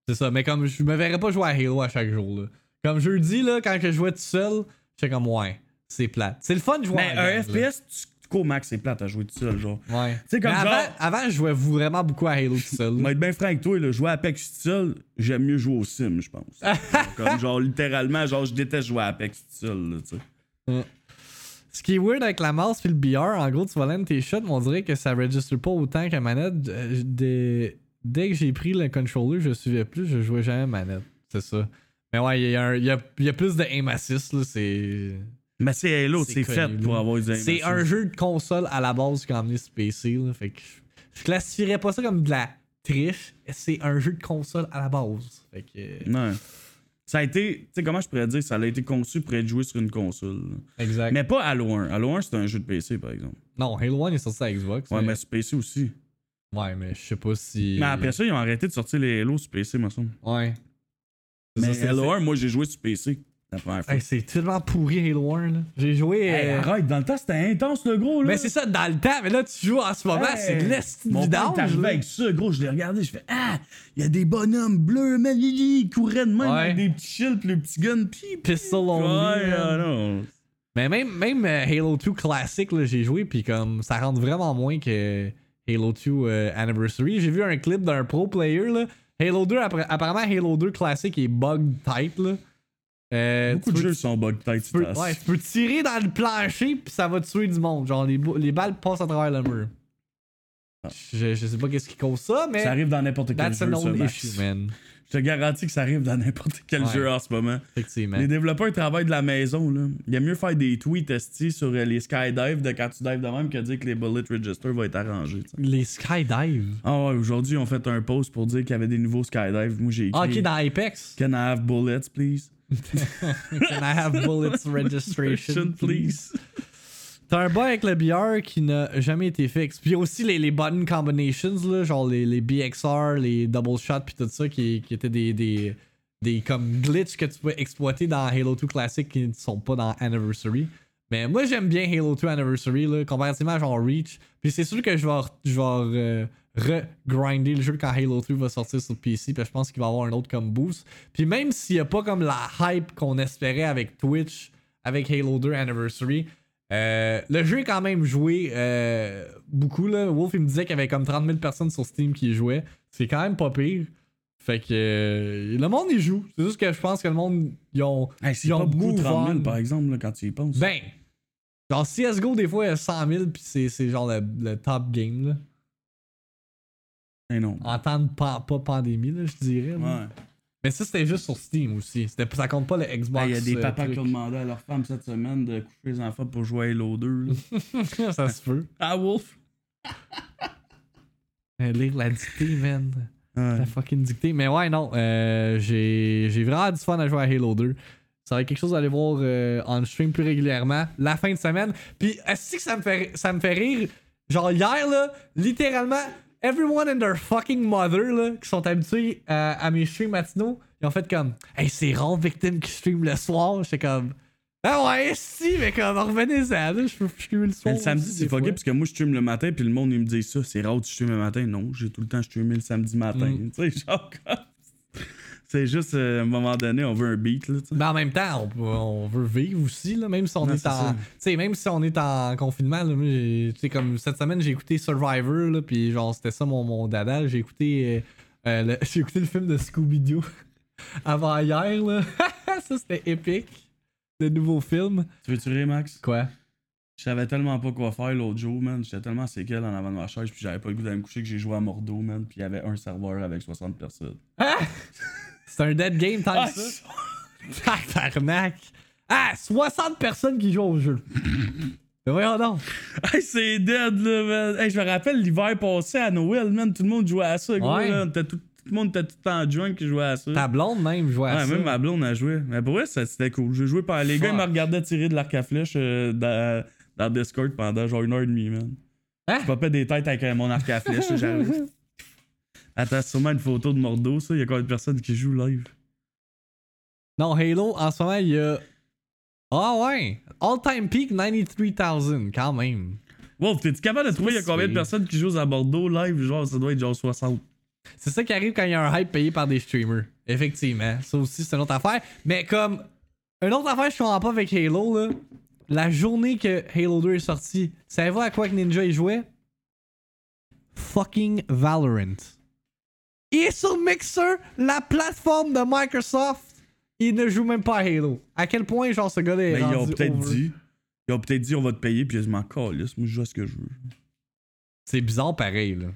C'est ça. Mais comme je me verrais pas jouer à Halo à chaque jour. Là. Comme jeudi, là, quand je jouais tout seul, j'étais comme, ouais, c'est plate. C'est le fun de jouer Mais un. FPS, tu max, c'est plate à jouer tout seul, genre. Ouais. sais, comme Mais genre- avant, avant, je jouais vraiment beaucoup à Halo tout seul. Être bien franc avec toi, là, jouer à Apex tout seul, j'aime mieux jouer au Sim, je pense. comme genre, littéralement, genre, je déteste jouer à Apex tout seul, là, tu sais. Ce qui est weird avec la mouse puis le BR, en gros, tu vas land tes shots, mais on dirait que ça registre pas autant que manette. Euh, Dès, dès que j'ai pris le controller, je suivais plus, je jouais jamais manette. C'est ça. Mais ouais, il y, y a, y a plus de aim assist, là, c'est. Mais c'est Halo, C'est fait pour avoir des C'est un jeu de console à la base qui a amené ce PC, là. Fait que je, je classifierais pas ça comme de la triche. C'est un jeu de console à la base. Fait que. euh, Ouais. Ça a été, tu sais, comment je pourrais dire, ça a été conçu pour être joué sur une console. là. Exact. Mais pas Halo 1. Halo 1, c'est un jeu de PC, par exemple. Non, Halo 1 est sorti à Xbox. Ouais, mais... mais sur PC aussi. Ouais, mais je sais pas si. Mais après ça, ils ont arrêté de sortir les Halo sur PC, me semble. Ouais. C'est Mais ça, Halo 1, moi, j'ai joué sur PC. Hey, c'est tellement pourri Halo 1 là. J'ai joué. Hey, euh, arrête, dans le temps, c'était intense, le gros, là. mais c'est ça dans le temps, mais là tu joues en ce moment, Hey, c'est de l'esti de Mon père arrivé avec ça, gros, je l'ai regardé, je fais Ah, il y a des bonhommes bleus, man, ils couraient de même Ouais. avec des petits shields pis le petit gun, pis. Pistol only. Ouais, ah non. Mais même, même euh, Halo 2 classique, là, j'ai joué, puis comme ça rentre vraiment moins que Halo 2 euh, Anniversary. J'ai vu un clip d'un pro player, là. Halo 2, après- apparemment, Halo 2 classique est bug tight, là. Euh, Beaucoup de jeux sont bug tête, tu peux, ouais, tu peux tirer dans le plancher puis ça va tuer du monde. Genre, les, les balles passent à travers le mur. Ah. Je, je sais pas qu'est-ce qui cause ça, mais Ça arrive dans n'importe quel jeu, ça, issue, man. Je te garantis que ça arrive dans n'importe quel Ouais. jeu en ce moment. Effectivement. Les développeurs travaillent de la maison, là. Il y a mieux faire des tweets esti sur euh, les skydives de quand tu dives de même que dire que les bullet register vont être arrangés. tu sais. Les skydives? Ah ouais, aujourd'hui, on fait un post pour dire qu'il y avait des nouveaux skydives. Moi, j'ai écrit Ah, ok, dans Apex. Can I have bullets, please? Can I have bullets registration, please? T'as un bug avec le BR qui n'a jamais été fixe. Puis aussi les, les button combinations, là, genre les, les BXR, les double shots, puis tout ça, qui, qui étaient des, des, des comme glitches que tu peux exploiter dans Halo 2 Classic qui ne sont pas dans Anniversary. Mais moi j'aime bien Halo 2 Anniversary, là, comparativement à genre Reach. Puis c'est sûr que je vais, je vais euh, re-grinder le jeu quand Halo 2 va sortir sur PC. Puis je pense qu'il va y avoir un autre comme boost. Puis même s'il n'y a pas comme la hype qu'on espérait avec Twitch, avec Halo 2 Anniversary, euh, le jeu est quand même joué euh, beaucoup. Là. Wolf il me disait qu'il y avait comme 30 000 personnes sur Steam qui y jouaient. C'est quand même pas pire. Fait que euh, le monde y joue. C'est juste que je pense que le monde ils ont. Hey, ils ont pas beaucoup, move 30 000 on. par exemple, là, quand tu y penses. Ben, genre CSGO des fois il y a 100 000 puis c'est, c'est genre le, le top game là. Non. En temps de pa- pas pandémie là, je dirais. Ouais. Mais ça c'était juste sur Steam aussi. Ça compte pas le Xbox. Il y a des euh, papas qui ont demandé à leur femme cette semaine de coucher les enfants pour jouer à Halo 2. là. ça se peut. ah, Wolf? Euh, Lire la dictée, man. Ouais. La fucking dictée. Mais ouais, non. euh, j'ai vraiment du fun à jouer à Halo 2. Ça va être quelque chose à aller voir euh, en stream plus régulièrement la fin de semaine. Puis, est-ce que ça me fait, ça me fait rire? Genre, hier, là, littéralement, everyone and their fucking mother, là, qui sont habitués à, à mes streams matinaux, ils ont fait comme, hey, c'est rare victime qui stream le soir. J'étais comme, ah ouais, si, mais comme, revenez-en, je peux streamer le soir. Mais le samedi, c'est fucké parce que moi, je stream le matin, puis le monde, il me dit ça. C'est rare que tu stream le matin. Non, j'ai tout le temps streamé le samedi matin. Mm. Tu sais, genre, comme- c'est juste, euh, à un moment donné, on veut un beat, là. Mais en même temps, on, on veut vivre aussi, là, même si on Non, est en. même si on est en confinement, là, moi, j'ai- tu sais, comme cette semaine, j'ai écouté Survivor, là, puis genre, c'était ça mon, mon dada. J'ai écouté, euh, euh, le, j'ai écouté le film de Scooby-Doo avant hier, là. ça, c'était épique. Le nouveau film. Tu veux-tu rire, Max? Quoi? Je savais tellement pas quoi faire l'autre jour, man. J'étais tellement séquel en avant de ma chaise, puis j'avais pas le goût d'aller me coucher que j'ai joué à Mordo, man. Puis il y avait un serveur avec 60 personnes. Ah! C'est un dead game tant Ah, que ça. Tabarnak! Ah! 60 personnes qui jouent au jeu. Mais voyons donc. Hey, c'est dead, là, man. Hey, je me rappelle l'hiver passé à Noël, man. Tout le monde jouait à ça, gros. Ouais. là. Tout, tout le monde était tout le temps drunk qui jouait à ça. Ta blonde même jouait à Ouais, ça. même ma blonde a joué. Mais pour vrai, ça, c'était cool. J'ai joué par les gars, ils me regardaient tirer de l'arc à flèche euh, dans, dans Discord pendant genre une heure et demie, man. Hein? Je popais des têtes avec euh, mon arc à flèche. Attends, sûrement une photo de Mordo, ça. Il y a combien de personnes qui jouent live? Non, Halo, en ce moment, il y a. Ah ouais! All-time peak 93,000, quand même. Wow, t'es-tu capable de trouver il y a combien de personnes qui jouent à Bordeaux live? Genre, ça doit être genre 60. C'est ça qui arrive quand il y a un hype payé par des streamers. Effectivement. Ça aussi, c'est une autre affaire. Mais comme. Une autre affaire, je comprends pas avec Halo, là. La journée que Halo 2 est sorti, savez-vous à quoi que Ninja y jouait? Fucking Valorant. Et sur Mixer, la plateforme de Microsoft, il ne joue même pas à Halo. À quel point, genre, ce gars-là est Mais ils ont peut-être dit. Ils ont peut-être dit on va te payer, puis je m'en calisse. Moi, je joue à ce que je veux. C'est bizarre pareil, là.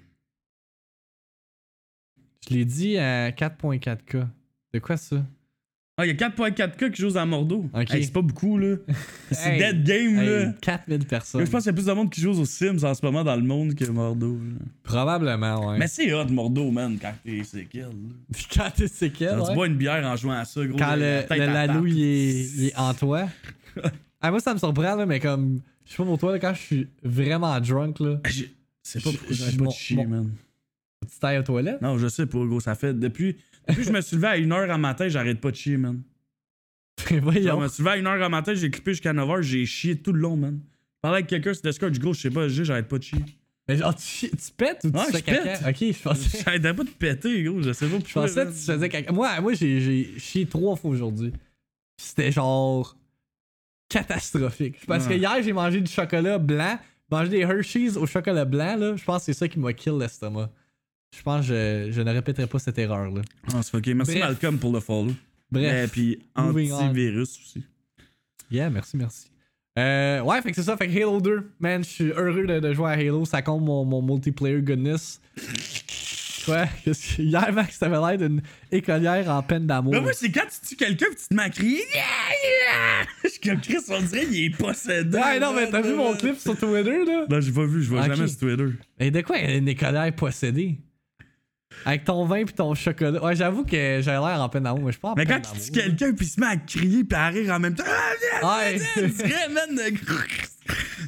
Je l'ai dit à 4.4K. De quoi ça? Ah, il y a 4.4K qui jouent à Mordo. Ok. Hey, c'est pas beaucoup, là. C'est Hey, dead game, là. Hey, 4000 personnes. Je pense qu'il y a plus de monde qui joue aux Sims en ce moment dans le monde que Mordo. là. Probablement, ouais. Mais c'est hot, Mordo, man, quand t'es séquel. quand t'es Quand tu bois une bière en jouant à ça, gros. Quand le, le lalou, il est, est en toi. ah, moi, ça me surprend, là, mais comme. Je sais pas pour toi, là, quand je suis vraiment drunk, là, Ah, C'est pas pourquoi je- j'arrête pas de chier, man. tu tailles aux toilettes. Non, je sais pas, gros. Ça fait. Depuis, que je me suis levé à 1h à matin, j'arrête pas de chier, man. Je me suis levé à 1h à matin, j'ai clippé jusqu'à 9h, j'ai chié tout le long, man. Je parlais avec quelqu'un sur Discord, du gros, je sais pas, j'arrête pas de chier. Mais genre, tu, tu pètes ou tu Ouais, fais je caca? pète. Ok, je pensais. J'arrêtais pas de péter, gros, je sais pas Je pensais que tu faisais caca. Moi, moi j'ai, chié trois fois aujourd'hui. Puis C'était genre catastrophique. Parce que hier, j'ai mangé du chocolat blanc. Manger des Hershey's au chocolat blanc, là. Je pense que c'est ça qui m'a kill l'estomac. Je pense que je, je ne répéterai pas cette erreur-là. C'est ok. Merci Bref. Malcolm pour le follow. Bref. Et puis antivirus aussi. Yeah, merci, merci. Euh, ouais, fait que c'est ça. Fait que Halo 2, man, je suis heureux de, de jouer à Halo. Ça compte mon, mon multiplayer goodness. Quoi? Qu'est-ce que- Hier, Max, t'avais l'air d'une écolière en peine d'amour. Mais moi, c'est quand tu tues quelqu'un pis tu te mets à crier. Yeah, yeah! Je suis comme Chris, on dirait qu'il est possédé. Ah non, mais t'as vu mon clip sur Twitter, là? Non, j'ai pas vu, je vois jamais sur Twitter. Mais de quoi une écolière possédée? Avec ton vin pis ton chocolat. Ouais, j'avoue que j'ai l'air en peine d'amour, mais je en Mais quand tu tues quelqu'un pis il se met à crier pis à rire en même temps. Ah, Ouais. tu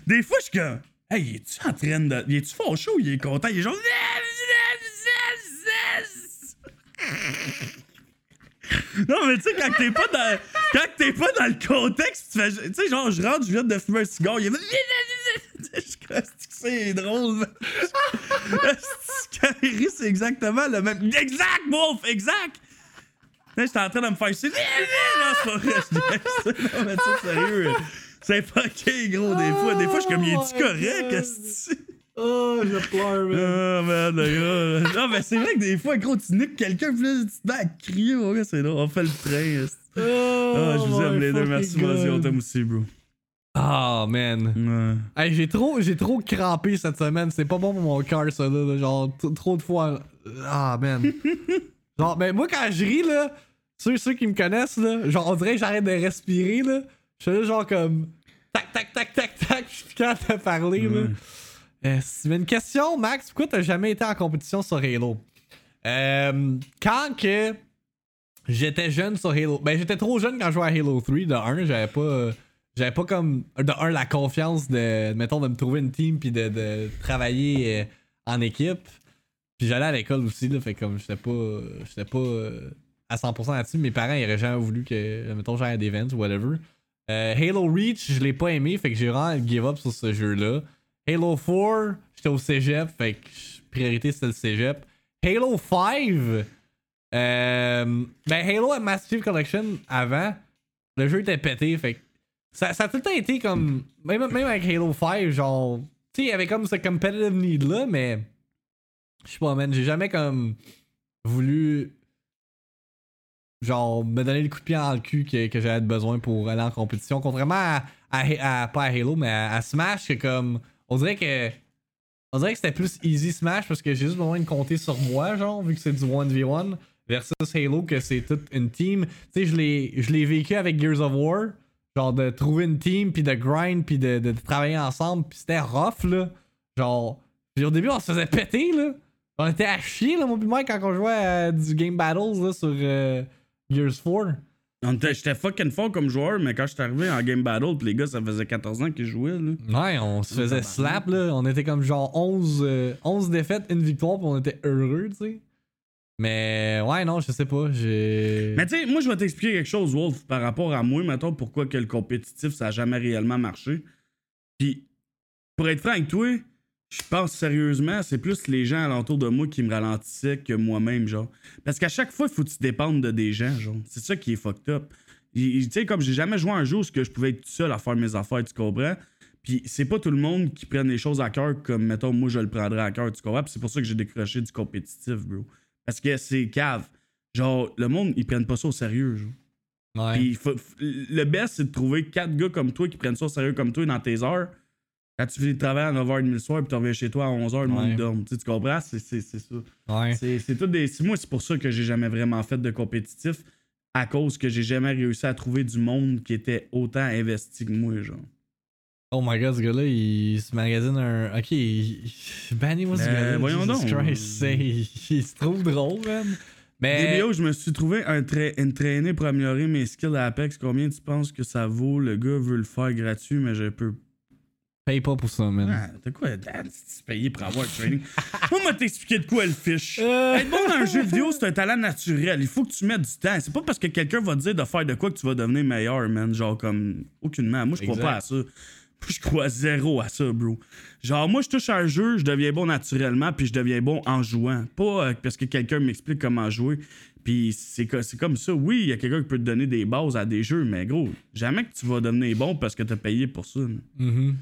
Des fois, je suis comme. Hey, es-tu en train de. Est-tu fâché ou il est content? Il est genre. Non, mais tu sais, quand t'es pas dans. Quand t'es pas dans le contexte, tu fais. Tu sais, genre, je rentre, je viens de fumer un cigare, il est. C'est drôle, c'est exactement le même. Exact, Wolf, exact! Là, j'étais en train de me faire c'est. Non, mais tu sérieux. C'est fucké, gros, des fois. Des fois, je suis comme, il Oh est-tu my correct? Est-ce Oh, je pleure, man. Ah, man, le gars. Non, mais c'est vrai que des fois, gros, tu niques quelqu'un, là, tu te mets à crier, mon gars, c'est drôle. On fait le train. Oh, Ah, je vous aime les deux. fucking Merci, vas-y, on t'aime aussi, bro. Ah, man. Ouais. Hey, j'ai trop, j'ai trop crampé cette semaine. C'est pas bon pour mon cœur, ça, là. là. Genre, trop de fois. Ah, man. genre, mais moi, quand je ris, là, ceux, ceux qui me connaissent, là, genre, on dirait que j'arrête de respirer, là. Je fais là, genre, comme. Tac, tac, tac, tac, tac. Je suis capable de parler, là. Ouais. Euh, mais une question, Max, pourquoi t'as jamais été en compétition sur Halo? Euh, quand que j'étais jeune sur Halo, ben j'étais trop jeune quand je jouais à Halo 3, de 1, j'avais pas, euh, j'avais pas comme, de 1, la confiance de, mettons, de me trouver une team puis de, de travailler euh, en équipe. Puis j'allais à l'école aussi, là, fait comme j'étais pas, j'étais pas euh, à 100% là-dessus. Mes parents, ils auraient jamais voulu que, mettons, j'aille à des events ou whatever. Euh, Halo Reach, je l'ai pas aimé, fait que j'ai vraiment give up sur ce jeu-là. Halo 4, j'étais au cégep, fait que priorité c'était le cégep. Halo 5, euh, ben Halo Chief Collection avant, le jeu était pété, fait que ça, a tout le temps été comme. Même, même avec Halo 5, genre. Tu sais, il y avait comme ce competitive need-là, mais. Je sais pas, man, j'ai jamais comme. voulu. Genre, me donner le coup de pied dans le cul que, que j'avais besoin pour aller en compétition. Contrairement à. à- pas à Halo, mais à, à Smash, que comme. On dirait que. On dirait que c'était plus easy Smash parce que j'ai juste besoin de compter sur moi, genre, vu que c'est du 1v1, versus Halo, que c'est toute une team. Tu sais, je l'ai vécu avec Gears of War, genre de trouver une team, puis de grind, puis de, de travailler ensemble, puis c'était rough, là. Genre, puis au début, on se faisait péter, là. On était à chier, là, mon moi, quand on jouait à du Game Battles, là, sur euh, Gears 4. On était- J'étais fucking fort comme joueur, mais quand j'étais arrivé en Game Battle, pis les gars, ça faisait 14 ans qu'ils jouaient, là. Ouais, on se faisait slap, là. On était comme genre 11, euh, 11 défaites, une victoire, puis on était heureux, tu sais. Mais ouais, non, je sais pas. J'ai. Mais tu sais, moi, je vais t'expliquer quelque chose, Wolf, par rapport à moi, mettons, pourquoi que le compétitif, ça a jamais réellement marché. Puis, pour être franc avec toi, je pense sérieusement, c'est plus les gens alentour de moi qui me ralentissaient que moi-même, genre. Parce qu'à chaque fois, il faut que tu dépendes de des gens, genre. C'est ça qui est fucked up. Tu sais, comme j'ai jamais joué un jeu où je pouvais être tout seul à faire mes affaires, tu comprends? Puis c'est pas tout le monde qui prenne les choses à cœur comme, mettons, moi, je le prendrais à cœur, tu comprends? Puis c'est pour ça que j'ai décroché du compétitif, bro. Parce que c'est cave. Genre, le monde, ils prennent pas ça au sérieux, genre. Ouais. Puis il faut- le best, c'est de trouver quatre gars comme toi qui prennent ça au sérieux comme toi dans tes heures. Quand tu finis de travailler à 9h30 le soir puis tu reviens chez toi à 11h, le Ouais. monde dorme. Tu sais, tu comprends? C'est, c'est, c'est ça. ouais. C'est, c'est tout des. Moi, c'est pour ça que j'ai jamais vraiment fait de compétitif. À cause que j'ai jamais réussi à trouver du monde qui était autant investi que moi, genre. Oh my god, ce gars-là, il se magasine un. Ok, il. Banni moi ce gars-là. voyons Jesus donc. Christ, c'est- il, se trouve drôle, man. Mais. DBO, je me suis trouvé un, tra- une traînée pour améliorer mes skills à Apex. Combien tu penses que ça vaut? Le gars veut le faire gratuit, mais je peux Paye pas pour ça, man. Ah, t'as quoi, Dan? Si tu payé pour avoir un training? Moi, m'a t'expliquer de quoi elle fiche. Euh. Être bon dans un jeu vidéo, c'est un talent naturel. Il faut que tu mettes du temps. C'est pas parce que quelqu'un va te dire de faire de quoi que tu vas devenir meilleur, man. Genre, comme, aucunement. Moi, je crois pas à ça. Je crois zéro à ça, bro. Genre, moi, je touche à un jeu, je deviens bon naturellement, puis je deviens bon en jouant. Pas euh, parce que quelqu'un m'explique comment jouer. Puis c'est co- c'est comme ça. Oui, il y a quelqu'un qui peut te donner des bases à des jeux, mais gros, jamais que tu vas devenir bon parce que t'as payé pour ça. man. Mhm.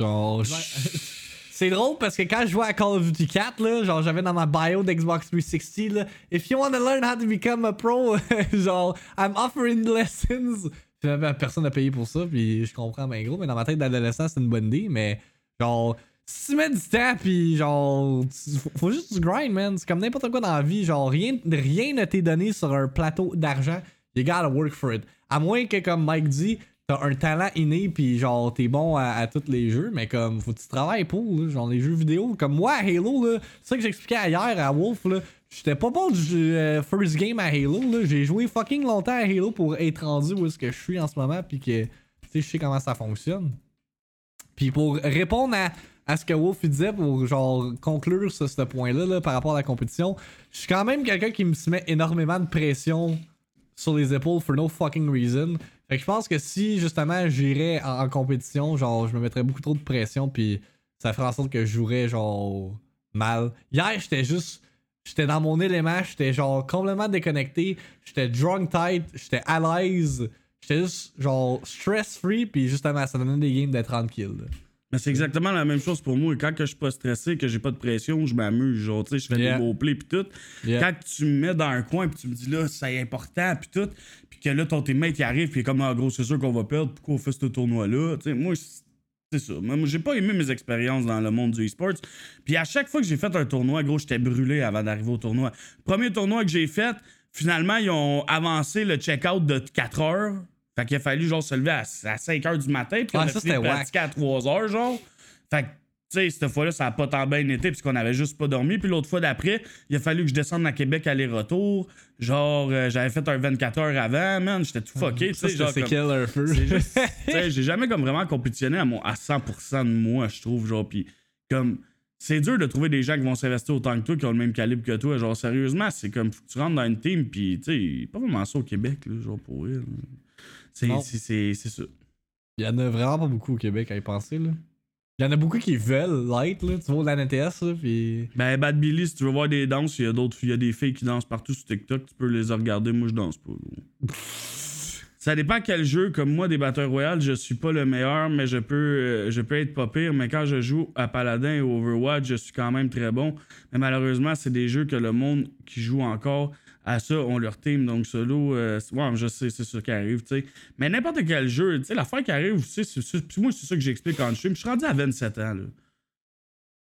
Genre. je- c'est drôle parce que quand je jouais à Call of Duty 4, là, genre j'avais dans ma bio d'Xbox 360, là, if you want to learn how to become a pro, genre, I'm offering lessons. Personne n'a payé pour ça, puis je comprends, ben gros, mais dans ma tête d'adolescent, c'est une bonne idée, mais genre, si tu mets du temps, puis genre, faut, juste du grind, man. C'est comme n'importe quoi dans la vie, genre, rien, rien ne t'est donné sur un plateau d'argent. You gotta work for it. À moins que, comme Mike dit, t'as un talent inné, puis genre, t'es bon à, tous les jeux, mais comme, faut que tu travailles pour, genre, les jeux vidéo. Comme moi, Halo, là, c'est ça que j'expliquais hier à Wolf, là. J'étais pas bon du euh, first game à Halo, là. J'ai joué fucking longtemps à Halo pour être rendu où est-ce que je suis en ce moment, puis que, tu sais, je sais comment ça fonctionne. Puis pour répondre à, à ce que Wolf disait, pour genre conclure sur ce point-là là, par rapport à la compétition, je suis quand même quelqu'un qui me met énormément de pression sur les épaules for no fucking reason. Fait que je pense que si justement j'irais en, en compétition, genre je me mettrais beaucoup trop de pression puis ça ferait en sorte que je jouerais genre mal. Hier j'étais juste j'étais dans mon élément, j'étais genre complètement déconnecté, j'étais drunk tight, j'étais à l'aise, j'étais juste genre stress free puis justement ça donnait des games de 30 kills. là. Mais c'est exactement la même chose pour moi. Quand que je suis pas stressé, que j'ai pas de pression, je m'amuse. Genre, tu sais, je fais Yeah. des beaux plays pis tout. Yeah. Quand tu me mets dans un coin pis tu me dis là, c'est important pis tout, pis que là, ton teammate il arrive est comme, ah, gros, c'est sûr qu'on va perdre, pourquoi on fait ce tournoi-là? Tu sais, moi, c'est- ça. Moi, j'ai pas aimé mes expériences dans le monde du e-sports. Puis à chaque fois que j'ai fait un tournoi, gros, j'étais brûlé avant d'arriver au tournoi. Premier tournoi que j'ai fait, finalement, ils ont avancé le check-out de 4 heures. Fait qu'il a fallu, genre, se lever à, à 5 heures du matin. Puis Ah, on a ça, fini de c'était pratiquer à 3 heures, genre. Fait que, sais, cette fois-là, ça a pas tant bien été puisqu'on avait juste pas dormi. Puis l'autre fois d'après, il a fallu que je descende à Québec aller-retour. Genre, euh, j'avais fait un 24 heures avant, man. J'étais tout fucké, genre c'est tu sais, j'ai jamais comme vraiment compétitionné à, mon, à 100% de moi, je trouve, genre, puis comme, c'est dur de trouver des gens qui vont s'investir autant que toi, qui ont le même calibre que toi, genre, sérieusement, c'est comme, faut que tu rentres dans une team, puis, tu sais, pas vraiment ça au Québec, là, genre, pour c'est, c'est ça. Il y en a vraiment pas beaucoup au Québec à y penser, là. Il y en a beaucoup qui veulent l'être, là. Tu vois, la NTS, là, pis. Ben, Bad Billy, si tu veux voir des danses, il y a d'autres, il y a des filles qui dansent partout sur TikTok, tu peux les regarder, moi, je danse pas, gros. Ça dépend quel jeu. Comme moi, des Battle Royale, je suis pas le meilleur, mais je peux, euh, je peux être pas pire. Mais quand je joue à Paladin et Overwatch, je suis quand même très bon. Mais malheureusement, c'est des jeux que le monde qui joue encore à ça ont leur team. Donc solo, euh, ouais, je sais, c'est ça qui arrive, tu sais. Mais n'importe quel jeu, tu sais, l'affaire qui arrive, tu sais, c'est moi, c'est ça que j'explique je stream. Je suis rendu à 27 ans, là.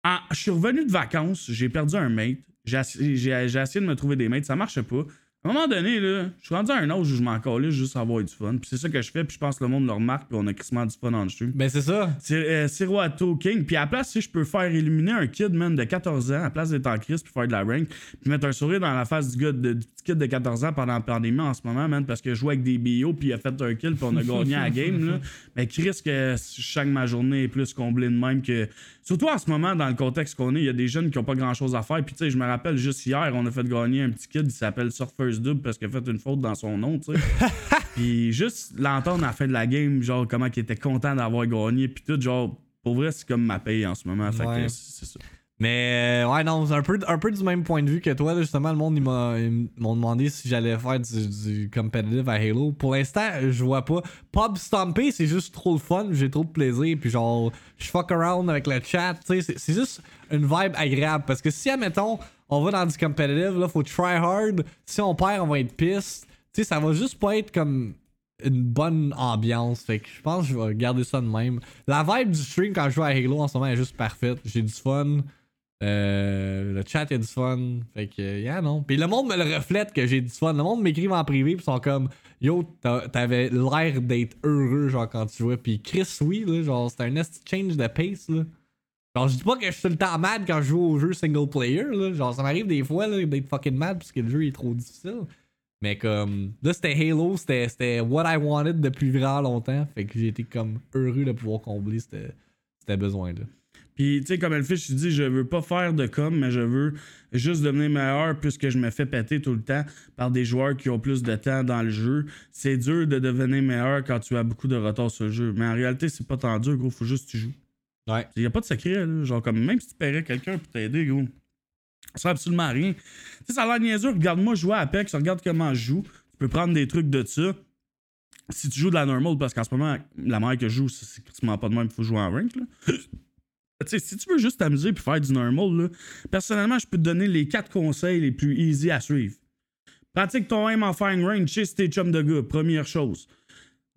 Ah, je suis revenu de vacances, j'ai perdu un mate. J'ai j'ai essayé de me trouver des mates, ça marche pas. À un moment donné, là, je suis rendu à un âge où je m'en calais juste avoir du fun. Puis c'est ça que je fais, puis je pense que le monde le remarque, puis on a crissement du fun en stream. Ben, c'est ça. C'est euh, Siroato King. Puis à la place, si je peux faire éliminer un kid, man, de 14 ans, à la place d'être en crise, puis faire de la rank, puis mettre un sourire dans la face du gars, de, du petit kid de 14 ans pendant la pandémie en ce moment, man, parce que je jouais avec des BO, puis il a fait un kill, puis on a gagné à la game, là. Mais Chris, que chaque ma journée est plus comblée de même que. Surtout en ce moment, dans le contexte qu'on est, il y a des jeunes qui ont pas grand chose à faire. Puis tu sais, je me rappelle juste hier, on a fait gagner un petit kid, il s'appelle Surfers Dub parce qu'il a fait une faute dans son nom, tu sais. Puis juste l'entendre à la fin de la game, genre comment il était content d'avoir gagné, puis tout, genre, pour vrai, c'est comme ma paye en ce moment. Fait que c'est ça. Mais, euh, ouais, non, c'est un peu, un peu du même point de vue que toi, justement. Le monde, m'a- demandé si j'allais faire du, competitive à Halo. Pour l'instant, je vois pas. Pub Stomper, c'est juste trop le fun. J'ai trop de plaisir. Puis, genre, je fuck around avec le chat. Tu sais, c'est juste une vibe agréable. Parce que si, admettons, on va dans du competitive, là, faut try hard. Si on perd, on va être piste. Tu sais, ça va juste pas être comme une bonne ambiance. Fait que je pense que je vais garder ça de même. La vibe du stream quand je joue à Halo en ce moment est juste parfaite. J'ai du fun. Euh, le chat, a du fun. Fait que, yeah, non. Puis le monde me le reflète que j'ai du fun. Le monde m'écrive en privé, puis sont comme, yo, t'avais l'air d'être heureux, genre, quand tu jouais. Puis Chris, oui, là, genre, c'était un nest change de pace, là. Genre, je dis pas que je suis tout le temps mad quand je joue au jeu single player, là. Genre, ça m'arrive des fois, là, d'être fucking mad parce que le jeu est trop difficile. Mais comme, là, c'était Halo, c'était what I wanted depuis vraiment longtemps. Fait que j'ai été comme heureux de pouvoir combler ce besoin-là. Puis, tu sais, comme Elfish, tu dis, je veux pas faire de com, mais je veux juste devenir meilleur puisque je me fais péter tout le temps par des joueurs qui ont plus de temps dans le jeu. C'est dur de devenir meilleur quand tu as beaucoup de retard sur le jeu. Mais en réalité, c'est pas tant dur, gros. Faut juste que tu joues. Ouais. Il y a pas de secret, là. Genre, comme même si tu paierais quelqu'un pour t'aider, gros. Ça sert absolument à rien. Tu sais, ça a l'air niaiseux. Regarde-moi jouer à Apex, regarde comment je joue. Tu peux prendre des trucs de ça. Si tu joues de la normal, parce qu'en ce moment, la manière que je joue, c'est c'est quasiment pas de même, il faut jouer en rank, là. Si tu veux juste t'amuser puis faire du normal, là, personnellement, je peux te donner les quatre conseils les plus easy à suivre. Pratique ton aim en fine range chez tes chums de gars, première chose.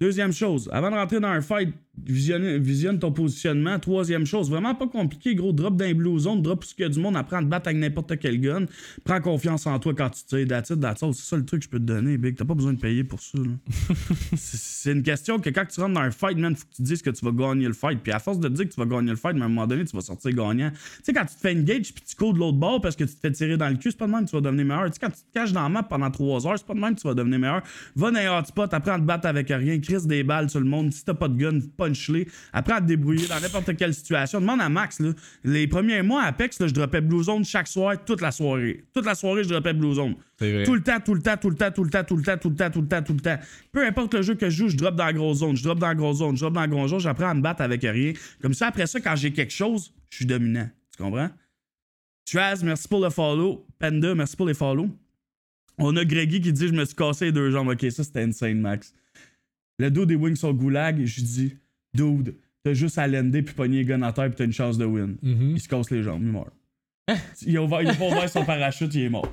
Deuxième chose, avant de rentrer dans un fight, visionne, visionne ton positionnement. Troisième chose, vraiment pas compliqué, gros. Drop les blue zone, drop où il y a du monde, apprends à te battre avec n'importe quel gun. Prends confiance en toi quand tu tires. That's all. C'est ça le truc que je peux te donner, Big. T'as pas besoin de payer pour ça. c'est une question que quand tu rentres dans un fight, man, faut que tu dises que tu vas gagner le fight. Puis à force de te dire que tu vas gagner le fight, mais à un moment donné, tu vas sortir gagnant. Tu sais, quand tu te fais engage puis tu cours de l'autre bord parce que tu te fais tirer dans le cul, c'est pas de même que tu vas devenir meilleur. Tu sais, quand tu te caches dans la map pendant trois heures, c'est pas de même que tu vas devenir meilleur. Va dans un hotspot, apprends à te battre avec rien, crise des balles sur le monde. Si t'as pas de gun, punch-les. Apprends à te débrouiller dans n'importe quelle situation. Demande à Max, là. Les premiers mois à Apex, là, je droppais Blue Zone chaque soir, toute la soirée. Toute la soirée, je droppais Blue Zone. Vrai. Tout le temps, tout le temps, tout le temps, tout le temps, tout le temps, tout le temps, tout le temps, tout le temps. Peu importe le jeu que je joue, je drop dans la grosse zone, je drop dans la grosse zone, je drop dans la grosse zone, j'apprends à me battre avec rien. Comme ça, après ça, quand j'ai quelque chose, je suis dominant. Tu comprends? Traz, merci pour le follow. Panda, merci pour les follow. On a Greggy qui dit Je me suis cassé les deux jambes. Ok, ça c'était insane, Max. Le dos des wings le goulag, je dis Dude, t'as juste à lander puis pogner les guns à terre puis t'as une chance de win. Mhm. Il se casse les jambes, il meurt. Il a, ouvert, il a pas ouvert son parachute, il est mort.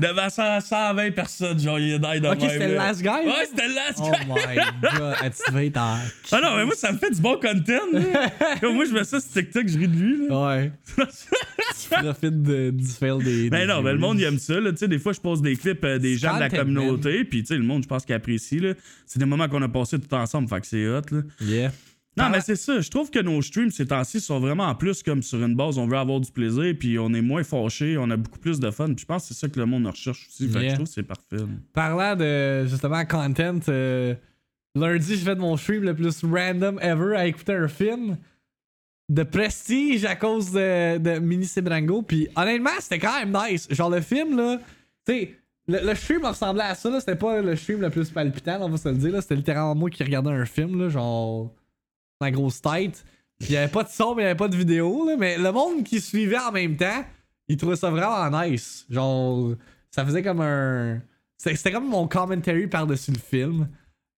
Devant 100, 120 personnes, genre, il est die de Ok, même, c'était le là. last guy? Ouais, c'était le last Oh guy. my god, Ah, tu vas être en. Ah non, mais moi, ça me fait du bon content. là. Comme moi, je mets ça sur TikTok, je ris de lui. Là. Ouais. tu profites de- du fail des. Mais des non, mais le monde, il aime ça. Là. Tu sais, Des fois, je pose des clips euh, des gens de la content, communauté. Puis, tu sais, le monde, je pense qu'il apprécie. là. C'est des moments qu'on a passés tout ensemble. Fait que c'est hot. Là. Yeah. Non, Ah. mais c'est ça. Je trouve que nos streams ces temps-ci sont vraiment en plus comme sur une base. On veut avoir du plaisir, puis on est moins fâché, on a beaucoup plus de fun. Puis je pense que c'est ça que le monde recherche aussi. Fait que je trouve que c'est parfait. Parlant de justement content, euh, lundi, j'ai fait mon stream le plus random ever à écouter un film de prestige à cause de, de Mini Sebrango. Puis honnêtement, c'était quand même nice. Genre le film, là, tu sais, le, le stream ressemblait à ça. là. C'était pas le stream le plus palpitant, on va se le dire. là. C'était littéralement moi qui regardais un film, là, genre ma grosse tête. Il y avait pas de son, mais il y avait pas de vidéo. Là, mais le monde qui suivait en même temps, il trouvait ça vraiment nice. Genre, ça faisait comme un. C'était comme mon commentary par-dessus le film.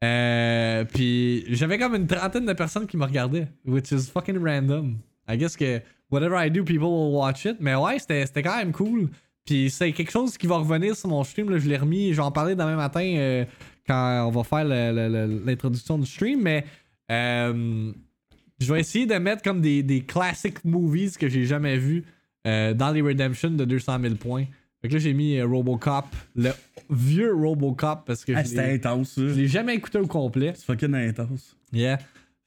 Euh, puis j'avais comme une trentaine de personnes qui me regardaient, which is fucking random. I guess que whatever I do, people will watch it. Mais ouais, c'était quand même cool. Puis c'est quelque chose qui va revenir sur mon stream. Là, je l'ai remis, j'en parlais demain matin euh, quand on va faire l'introduction du stream. Mais euh, je vais essayer de mettre comme des, des classic movies que j'ai jamais vus euh, dans les Redemption de 200 000 points. Fait que là, j'ai mis euh, Robocop, le vieux Robocop, parce que Ah, c'était intense, ça. je l'ai jamais écouté au complet. C'est fucking intense. Yeah.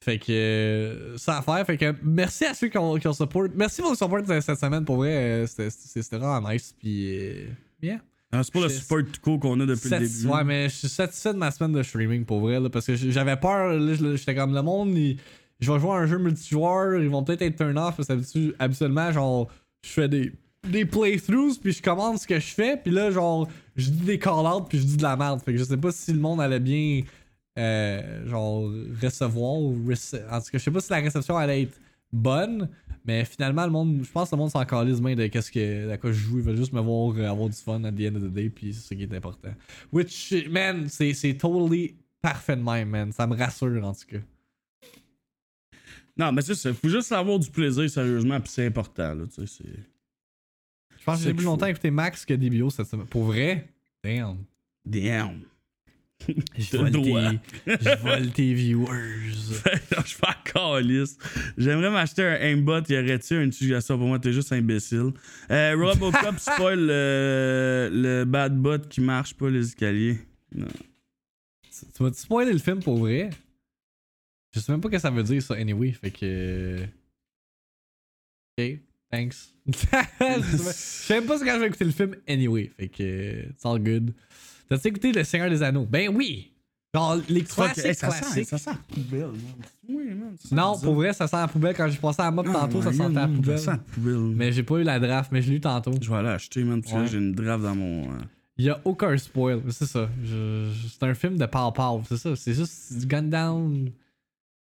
Fait que euh, ça à faire. Fait que merci à ceux qui ont, qui ont support. Merci pour le support cette semaine. Pour vrai, euh, c'était vraiment nice. Puis, euh, yeah. Ah, c'est pas le support tout court qu'on a depuis le début. Ouais, mais je suis satisfait de ma semaine de streaming pour vrai. Là, parce que j'avais peur. J'étais comme le monde. il- je vais jouer à un jeu multijoueur. Ils vont peut-être être turn off. Parce que habitu- habituellement, genre, je fais des, des playthroughs. Puis je commande ce que je fais. Puis là, genre, je dis des call-outs. Puis je dis de la merde. Fait que je sais pas si le monde allait bien. euh, genre, recevoir. Ou rece- en tout cas, je sais pas si la réception allait être bonne. Mais finalement, le monde, je pense que le monde s'en calisse bien de qu'est-ce que, à quoi je joue. Ils veulent juste me voir euh, avoir du fun at the end of the day. Puis c'est ce qui est important. Which, man, c'est, c'est totally parfait de même, man. Ça me rassure, en tout cas. Non, mais c'est ça. Faut juste avoir du plaisir, sérieusement, puis c'est important, là. Tu sais. Je pense que j'ai plus longtemps écouté Max que DBO cette semaine. Pour vrai? Damn. Damn. Je vole, tes, je vole tes viewers. je suis pas caliste. J'aimerais m'acheter un aimbot. Y aurait-tu une suggestion pour moi? T'es juste imbécile. Euh, Robocop spoil le, le bad bot qui marche pas les escaliers. Non. Tu tu vas-tu spoiler le film pour vrai? Je sais même pas ce que ça veut dire ça, anyway. Fait que. Ok, thanks. je sais même pas ce que je vais écouter le film, anyway. Fait que. It's all good. T'as-tu écouté Le Seigneur des Anneaux? Ben oui! Genre, les classiques, hey, ça, sent, ça sent la poubelle, man. Oui, man. ça Non, pour vrai, ça sent la poubelle. Quand j'ai passé à la mop Ah, tantôt, ça sentait la poubelle. Ça sent la poubelle. Mais j'ai pas eu la draft, mais je l'ai eu tantôt. Je vais aller acheter, man. Ouais. j'ai une draft dans mon. euh, Il y a aucun spoil, c'est ça. Je- c'est un film de pow pow, c'est ça. C'est juste du gun down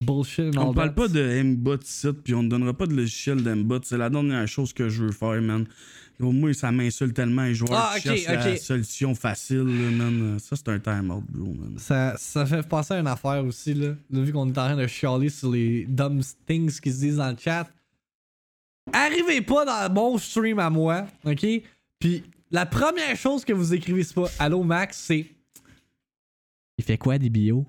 bullshit and On all parle that. pas de M-Bot ici, puis on ne donnera pas de logiciel d'M-Bot. C'est la dernière chose que je veux faire, man. Au moins, ça m'insulte tellement les joueurs Ah, qui ok, cherchent la solution facile, là, man. Ça, c'est un time-out, bro, man. Ça, ça fait penser à une affaire aussi, là. Vu qu'on est en train de chialer sur les dumb things qui se disent dans le chat. arrivez pas dans mon stream à moi, ok? Puis la première chose que vous écrivez, c'est pas Allô Max, c'est Il fait quoi DBO?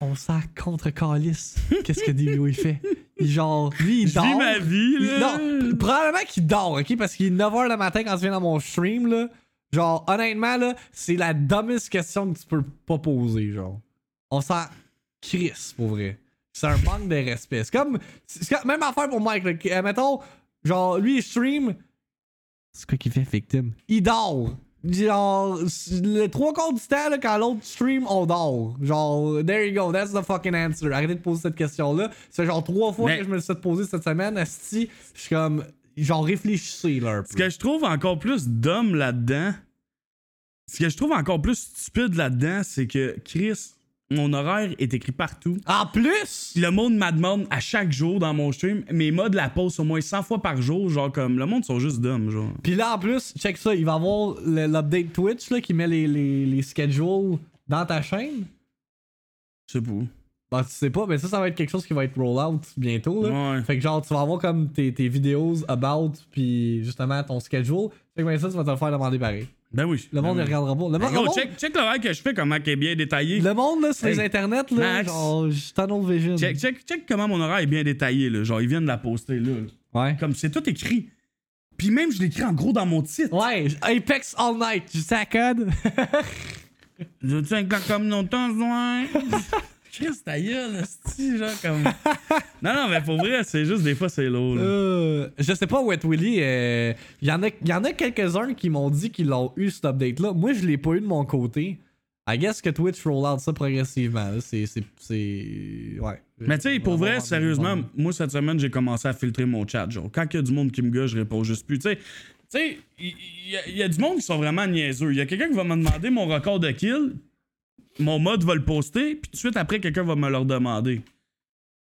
On s'en contre Calis. Qu'est-ce que DBO il fait? Genre, lui, il Je dort. vis ma vie, Il- là. non, probablement qu'il dort, ok? Parce qu'il est 9h le matin quand tu viens dans mon stream, là. Genre, honnêtement, là, c'est la dumbest question que tu peux pas poser, genre. On s'en crisse, pour vrai. C'est un manque de respect. C'est comme. C'est comme- même affaire pour Mike, là. Euh, mettons, genre, lui, il stream. C'est quoi qu'il fait, victime? Il dort. Genre, le trois quarts du temps, là, quand l'autre stream, on dort. Genre, there you go, that's the fucking answer. Arrêtez de poser cette question-là. C'est genre trois fois Mais- que je me le suis poser cette semaine. Asti, je suis comme. Genre, réfléchissez, là, un Ce peu. que je trouve encore plus d'homme là-dedans, ce que je trouve encore plus stupide là-dedans, c'est que Chris, mon horaire est écrit partout. En plus! Le monde me demande à chaque jour dans mon stream, mes modes la pause au moins 100 fois par jour, genre comme le monde sont juste d'hommes, genre. Puis là, en plus, check ça, il va y avoir l'update Twitch là, qui met les, les, les schedules dans ta chaîne. Je sais pas. Bah, tu sais pas, mais ça, ça va être quelque chose qui va être roll out bientôt. Là. Ouais. Fait que genre, tu vas avoir comme tes, tes vidéos about, puis justement ton schedule. Fait que ben, ça, tu vas te le faire demander pareil. Ben oui. Le monde ne ben oui. regardera pas. Le, Ben gros, le monde, check, check l'horaire que je fais, comment il est bien détaillé. le monde, là, sur les internets, là, Max. genre, j- tunnel vision. Check, check, check comment mon horaire est bien détaillé, là. Genre, ils viennent de la poster, là. Ouais. Comme c'est tout écrit. Puis même, je l'écris en gros dans mon titre. Ouais, Apex All Night, tu sais à code? Je tiens la communauté en joint. Chris, ta gueule, genre comme. non, non, mais pour vrai, c'est juste des fois, c'est lourd. Euh, je sais pas, Wet Willy, il y en a, y en a quelques-uns qui m'ont dit qu'ils l'ont eu, cet update-là. Moi, je l'ai pas eu de mon côté. I guess que Twitch roll out ça progressivement. C'est. Ouais. Mais tu sais, pour vrai, sérieusement, moi, cette semaine, j'ai commencé à filtrer mon chat. Genre, quand il y a du monde qui me gueule, je réponds juste plus. Tu sais, tu sais, il y, y a du monde qui sont vraiment niaiseux. Il y a quelqu'un qui va me demander mon record de kill, mon mode va le poster, puis tout de suite après, quelqu'un va me le demander.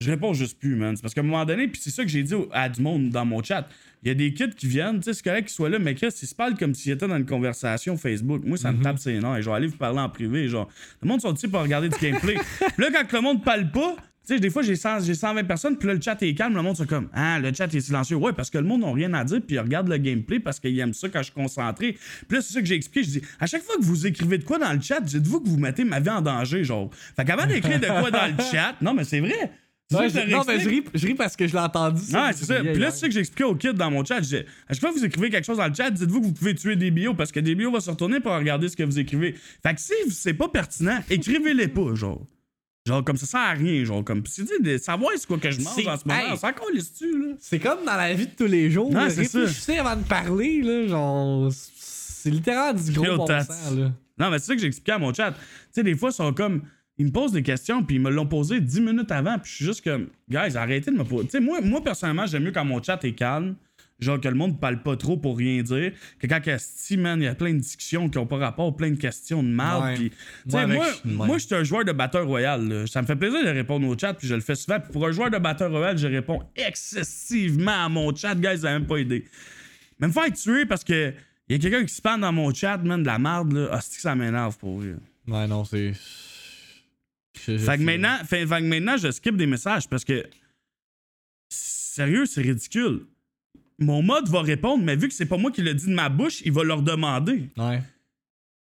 Je réponds juste plus, man. C'est parce qu'à un moment donné, puis c'est ça que j'ai dit à du monde dans mon chat. Il y a des kids qui viennent, tu sais, c'est correct qu'ils soient là, mais Chris, ils se parlent comme s'ils étaient dans une conversation Facebook. Moi, ça me tape ses nerfs. Je vais aller vous parler en privé. Genre, le monde sont ici pour regarder du gameplay? Puis là, quand le monde parle pas, tu sais, des fois, j'ai 100 j'ai 120 personnes, puis là, le chat est calme, le monde, c'est comme, ah, le chat est silencieux. Ouais, parce que le monde n'a rien à dire, puis ils regardent le gameplay parce qu'ils aiment ça quand je suis concentré. Puis là, c'est ça que j'ai expliqué. Je dis, à chaque fois que vous écrivez de quoi dans le chat, dites-vous que vous mettez ma vie en danger, genre. Fait qu'avant d'écrire de quoi dans le chat, non, mais c'est vrai. Ouais, ça je- non, mais je ris, je ris parce que je l'ai entendu. Ouais, c'est ça. Puis là, c'est ça que j'expliquais aux kids dans mon chat. Je disais, à chaque fois que vous écrivez quelque chose dans le chat, dites-vous que vous pouvez tuer des bio parce que des bio va se retourner pour regarder ce que vous écrivez. Fait que si c'est pas pertinent, écrivez-les pas, genre. Genre, comme ça sert à rien, genre, comme. Tu dis, de savoir c'est quoi que je mange C'est- en ce moment, hey. s'en calisse-tu, là? C'est comme dans la vie de tous les jours. Ouais, là, c'est ça. réfléchissez avant de parler, là. Genre, c'est littéralement du gros bon sens, là. Non, mais c'est ça que j'expliquais à mon chat. Tu sais, des fois, ils sont comme. Ils me posent des questions, puis ils me l'ont posé 10 minutes avant, puis je suis juste comme. Guys, arrêtez de me poser. Tu sais, moi, moi, personnellement, j'aime mieux quand mon chat est calme. Genre que le monde parle pas trop pour rien dire. Que quand Asti, man, il y a plein de discussions qui ont pas rapport, plein de questions de mal. Ouais. Moi, moi, je suis un joueur de batteur royal. là. Ça me fait plaisir de répondre au chat, puis je le fais souvent. Puis pour un joueur de batteur royal, je réponds excessivement à mon chat. Guys, ça a même pas aidé. Mais me faire tuer parce que y a quelqu'un qui spam dans mon chat, man, de la merde, là. Asti, que ça m'énerve pour vrai. Ouais, non, c'est. Fait que, maintenant, fait, fait que maintenant, je skip des messages parce que. Sérieux, c'est ridicule. Mon mode va répondre, mais vu que c'est pas moi qui le dit de ma bouche, il va leur demander. Ouais.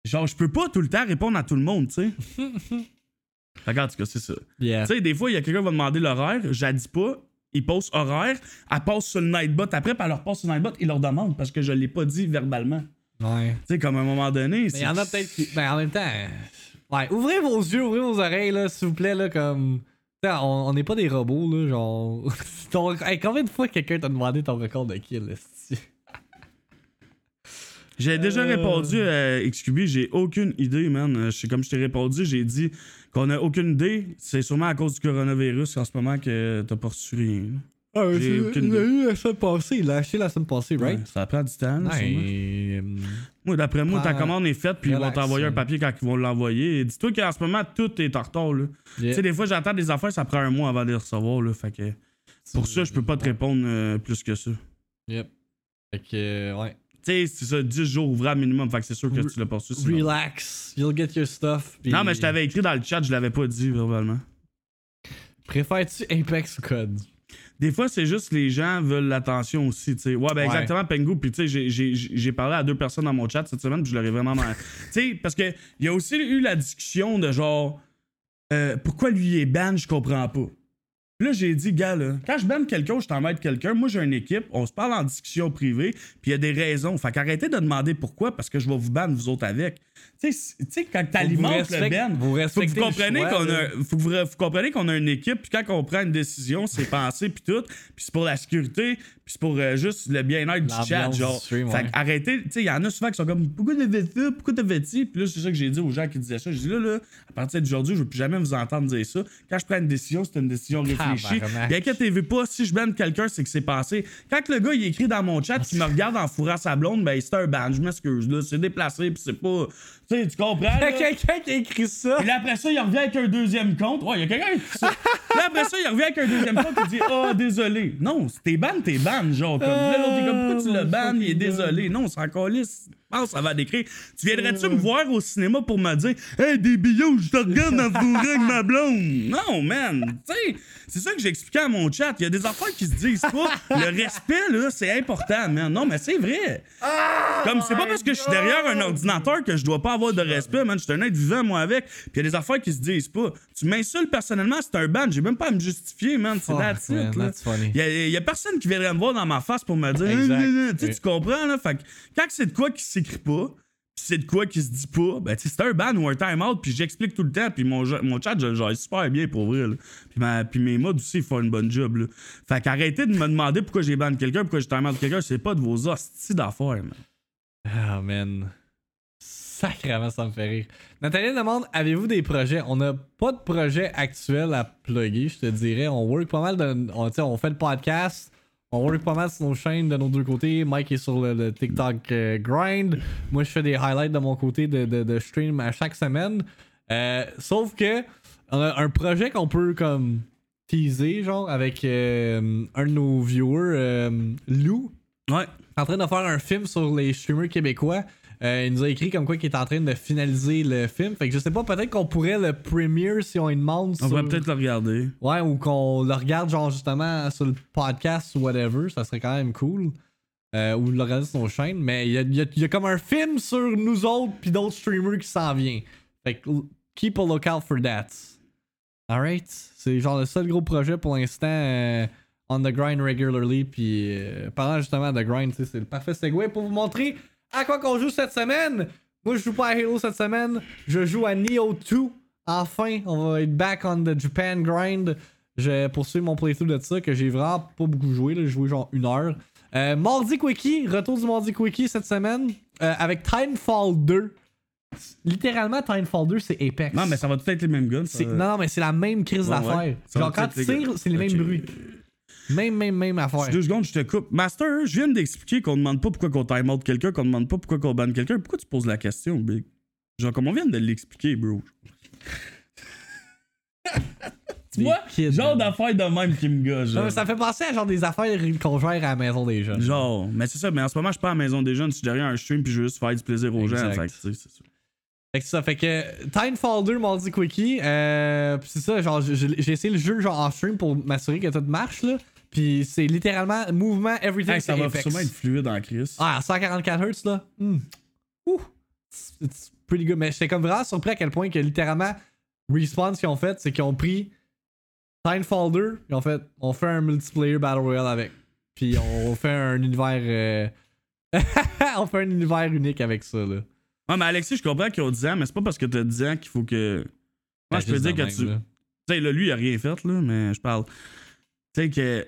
Genre, je peux pas tout le temps répondre à tout le monde, tu sais. Cas, c'est ça. Yeah. Tu sais, des fois, il y a quelqu'un qui va demander l'horaire, je dis pas, il pose horaire, elle passe sur le nightbot après, puis elle leur passe sur le nightbot, il leur demande parce que je l'ai pas dit verbalement. Ouais. Tu sais, comme à un moment donné. Mais il y en a peut-être qui. Ben, en même temps. Ouais, ouvrez vos yeux, ouvrez vos oreilles, là, s'il vous plaît, là, comme. On n'est pas des robots, là, genre. Ton- Hey, combien de fois quelqu'un t'a demandé ton record de kill? J'ai déjà Euh. répondu à XQB, j'ai aucune idée, man. Euh, comme je t'ai répondu, j'ai dit qu'on a aucune idée. C'est sûrement à cause du coronavirus en ce moment que t'as pas reçu rien. Ah, J'ai c'est- aucune il l'a idée. eu la semaine passée, il l'a acheté la semaine passée, right? Ouais, ça prend du temps, là, Ouais, d'après moi, ta commande est faite, puis ils vont t'envoyer un papier quand ils vont l'envoyer. Dis-toi qu'en ce moment, tout est en retard, là. yeah. Tu sais, des fois, j'attends des affaires, ça prend un mois avant de les recevoir, là. Fait que pour ça, je peux pas te répondre euh, plus que ça. Yep. Fait que, euh, ouais. Tu sais, c'est ça, 10 jours ouvrables minimum. Fait que c'est sûr que tu l'as pas reçu. sinon. Relax, you'll get your stuff. Non, mais je t'avais écrit dans le chat, je l'avais pas dit verbalement. Préfères-tu Apex ou Code? Des fois, c'est juste les gens veulent l'attention aussi, tu sais. Ouais, ben Ouais. exactement, Pengu. Puis, tu sais, j'ai- parlé à deux personnes dans mon chat cette semaine, puis je leur ai vraiment. tu sais, parce que il y a aussi eu la discussion de genre, euh, pourquoi lui il est ban, je comprends pas. Là, j'ai dit, gars, là, quand je banne quelqu'un je t'en quelqu'un, moi, j'ai une équipe, on se parle en discussion privée, puis il y a des raisons. Fait qu'arrêtez de demander pourquoi, parce que je vais vous ban, vous autres, avec. Tu sais, quand t'alimentes le ban, vous faut que respectez vous choix, qu'on a, faut que vous, vous comprenez qu'on a une équipe, puis quand on prend une décision, c'est pensé, puis tout, puis c'est pour la sécurité, puis c'est pour euh, juste le bien-être du chat, genre. fait ouais. arrêtez, tu sais, il y en a souvent qui sont comme, pourquoi t'as fait ça, pourquoi fait ci, puis là, c'est ça que j'ai dit aux gens qui disaient ça. J'ai dit, là, là, à partir d'aujourd'hui, je veux plus jamais vous entendre dire ça. Quand je prends une décision, c'est une décision réfléchie. Tabarnak. Puis inquiétez-vous pas, si je banne quelqu'un, c'est que c'est passé. Quand le gars, il écrit dans mon chat qu'il me regarde en fourrant sa blonde, ben, c'est un ban, je m'excuse, là, c'est déplacé, puis c'est pas. Tu sais, tu comprends? Il y a quelqu'un qui a écrit ça. Puis là, après ça, il revient avec un deuxième compte. Ouais, il y a quelqu'un qui fait ça. Puis là, après ça, il revient avec un deuxième compte et dit Oh, désolé. Non, si t'es ban, t'es ban. Genre, comme. Là, l'autre est comme Pourquoi tu le ban Il est désolé. Non, c'est encore lisse. Pense, ça va décrire. Tu viendrais-tu me voir au cinéma pour me dire Hey, des billots, je te regarde dans le avec ma blonde? Non, man. Tu sais, c'est ça que j'ai expliqué à mon chat. Il y a des affaires qui se disent pas. Le respect, là, c'est important, man. Non, mais c'est vrai. Comme c'est pas parce que je suis derrière un ordinateur que je dois pas avoir de respect, man. Je suis un être vivant, moi, avec. Puis il y a des affaires qui se disent pas. Tu m'insultes personnellement, c'est un ban. J'ai même pas à me justifier, man. C'est Fuck, that's it, là. Il y, a- personne qui viendrait me voir dans ma face pour me dire. Tu comprends, là? Fait que quand c'est de quoi qui s'écrit pas, c'est de quoi qui se dit pas, ben, c'est un ban ou un time-out, puis j'explique tout le temps, puis mon, mon chat, je le super bien pour vrai, là. Puis, ma- puis mes mods aussi, ils font une bonne job, là. Fait qu'arrêtez de me demander pourquoi j'ai ban quelqu'un, pourquoi j'ai time-out quelqu'un, c'est pas de vos hosties d'affaires, man. Ah, man. Sacrément, ça me fait rire. Nathalie demande Avez-vous des projets? On n'a pas de projet actuel à plugger, je te dirais. On work pas mal. De, on, on fait le podcast. On work pas mal sur nos chaînes de nos deux côtés. Mike est sur le, le TikTok euh, grind. Moi, je fais des highlights de mon côté de, de, de stream à chaque semaine. Euh, sauf que on a un projet qu'on peut comme teaser, genre, avec euh, un de nos viewers, Lou Ouais. en train de faire un film sur les streamers québécois. Euh, il nous a écrit comme quoi qu'il est en train de finaliser le film. Fait que je sais pas, peut-être qu'on pourrait le premiere si on lui demande. On sur- va peut-être le regarder. Ouais, ou qu'on le regarde genre justement sur le podcast ou whatever. Ça serait quand même cool. Euh, ou le regarder sur nos chaînes. Mais il y a, il y a- il y a comme un film sur nous autres puis d'autres streamers qui s'en vient. Fait que keep a lookout for that. Alright? C'est genre le seul gros projet pour l'instant. euh, on the grind regularly. Puis parlant justement de grind, c'est le parfait segue pour vous montrer à quoi qu'on joue cette semaine? Moi, je joue pas à Halo cette semaine. Je joue à Neo 2. Enfin, on va être back on the Japan grind. Je poursuis mon playthrough de ça que j'ai vraiment pas beaucoup joué. J'ai joué genre une heure. Euh, Mardi Quickie, retour du Mardi Quickie cette semaine euh, avec Timefall 2. Littéralement, Timefall 2, c'est Apex. Non, mais ça va tout être les mêmes guns. ça. Non, non, mais c'est la même crise Ouais, d'affaires. ouais. Genre, quand tu tires, c'est les mêmes bruits. Même, même, même affaire. Deux secondes, je te coupe. Master, je viens d'expliquer qu'on demande pas pourquoi qu'on time out quelqu'un, qu'on demande pas pourquoi qu'on banne quelqu'un. Pourquoi tu poses la question, Big? Genre, comme on vient de l'expliquer, bro. tu vois? kids, genre d'affaires de même qui me gâche. Non, mais ça fait penser à genre des affaires qu'on gère à la maison des jeunes. Genre, mais c'est ça, mais en ce moment, je suis pas à la maison des jeunes, je suis derrière un stream puis je veux juste faire du plaisir aux gens. Exact. Fait que, tu sais, c'est ça. Fait que ça, fait que Timefall 2 Mardi Quickie, euh, pis c'est ça, genre j'ai j'ai essayé le jeu genre en stream pour m'assurer que tout marche là, puis c'est littéralement mouvement, everything, Hey, ça va Apex. sûrement être fluide en crise. Ah, 144 Hz là, hmm. Ouh, it's, it's pretty good, mais j'étais comme vraiment surpris à quel point que littéralement Respawn ce qu'ils ont fait, c'est qu'ils ont pris Timefall 2, ils ont fait, on fait un multiplayer Battle Royale avec, puis on fait un univers, euh, on fait un univers unique avec ça là. Ouais, mais Alexis, je comprends qu'ils ont 10 ans, mais c'est pas parce que t'as 10 ans qu'il faut que. Moi, je peux dire que même, tu. Tu sais, là, lui, il a rien fait, là, mais je parle. Tu sais que.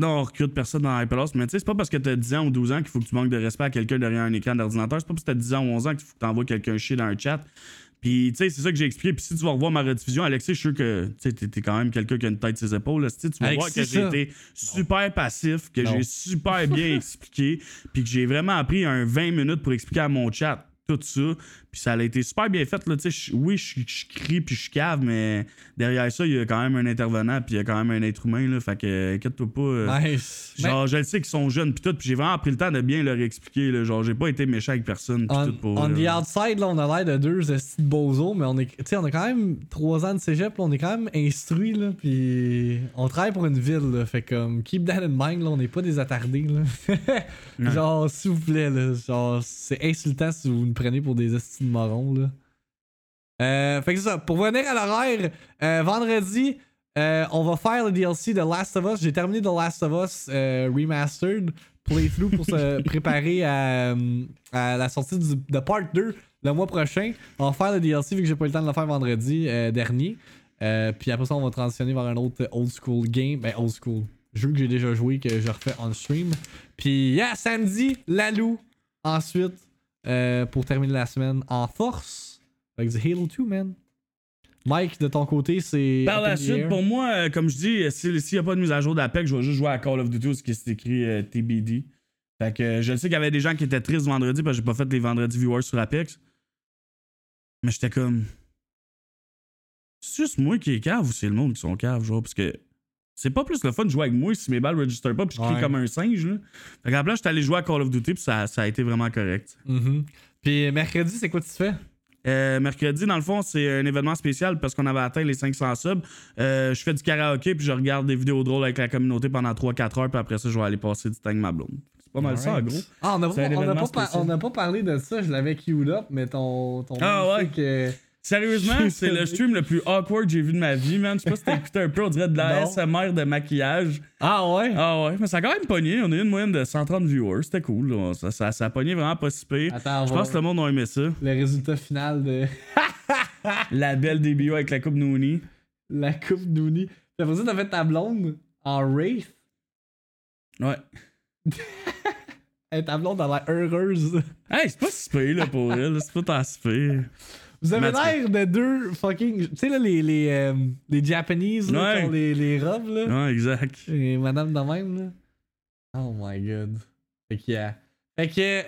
Non, on recrute personne dans Hyperlost, mais tu sais, c'est pas parce que t'as 10 ans ou 12 ans qu'il faut que tu manques de respect à quelqu'un derrière un écran d'ordinateur. C'est pas parce que t'as 10 ans ou 11 ans qu'il faut que t'envoies quelqu'un chier dans un chat. Puis, tu sais, c'est ça que j'ai expliqué. Puis, si tu vas revoir ma rediffusion, Alexis, je suis sûr que tu t'es quand même quelqu'un qui a une tête sur ses épaules. Tu vas voir que j'ai été super passif, que j'ai super bien expliqué, puis que j'ai vraiment pris un 20 minutes pour expliquer à mon chat tout ça. Puis ça a été super bien fait. Là, tu sais, je- oui, je je crie puis je cave, mais derrière ça, il y a quand même un intervenant puis il y a quand même un être humain. Là, fait que inquiète-toi pas. euh, Nice. Genre, je le sais qu'ils sont jeunes puis tout, puis j'ai vraiment pris le temps de bien leur expliquer. Là, genre, j'ai pas été méchant avec personne. Puis on, tout pour. on the outside, là, on a l'air de deux de bozos, mais on est, tu sais, on a quand même trois ans de cégep, là, on est quand même instruits, là, puis on travaille pour une ville, là, fait comme, keep that in mind, là, on n'est pas des attardés, là. Genre, s'il vous plaît, là, genre, c'est insultant si vous nous prenez pour des estis de morons, là. Euh, fait que c'est ça, pour venir à l'horaire, euh, vendredi, euh, on va faire le DLC de Last of Us. J'ai terminé The Last of Us Remastered playthrough pour se préparer à, à la sortie du- de Part 2 le mois prochain. On va faire le DLC vu que j'ai pas eu le temps de le faire vendredi dernier. Puis après ça, on va transitionner vers un autre old school game. Ben, old school. Jeu que j'ai déjà joué, que je refais on stream. Puis, yeah, samedi, Lalou. Ensuite, euh, pour terminer la semaine en force. Avec du Halo 2, man. Mike, de ton côté, c'est. Par la suite, pour moi, euh, comme je dis, si- s'il n'y a pas de mise à jour d'APEC, je vais juste jouer à Call of Duty où c'est écrit euh, TBD. Fait que euh, je sais qu'il y avait des gens qui étaient tristes vendredi parce que j'ai pas fait les vendredis viewers sur Apex. Mais j'étais comme. C'est juste moi qui est cave ou c'est le monde qui sont cave, genre, parce que c'est pas plus le fun de jouer avec moi si mes balles register pas puis je crie Ouais. comme un singe, là. Fait la place, j'étais allé jouer à Call of Duty puis ça, ça a été vraiment correct. Mhm. Puis mercredi, c'est quoi tu fais? Euh, mercredi, dans le fond, c'est un événement spécial parce qu'on avait atteint les 500 subs. Euh, je fais du karaoké puis je regarde des vidéos drôles avec la communauté pendant 3-4 heures puis après ça, je vais aller passer du temps avec ma blonde. C'est pas mal ça, gros. Ah, on n'a pas, pas, parlé de ça, je l'avais queued up, mais ton. ton Ah, ouais. euh, Sérieusement, c'est le stream le plus awkward que j'ai vu de ma vie, man. Je sais pas si t'as écouté un peu, on dirait de la Non. SMR de maquillage. Ah ouais? Ah ouais, mais ça a quand même pogné. On a eu une moyenne de 130 viewers, c'était cool. là. Ça, ça, ça a pogné vraiment pas si pire. Attends, Je pense que le monde a aimé ça. le résultat final de La belle DBO avec la coupe Nooni. la coupe. Puis après ça, t'as fait ta blonde en Wraith. Ouais. Et ta blonde a l'air heureuse. Hey, c'est pas si pire, là, pour elle. C'est pas tant si pire. Vous avez l'air de deux fucking. Tu sais, là, les, les, euh, les Japanese, là, Ouais. qui ont les, les robes, là. Ouais, exact. Et madame de même, là. Oh my god. Fait que, yeah. Fait que.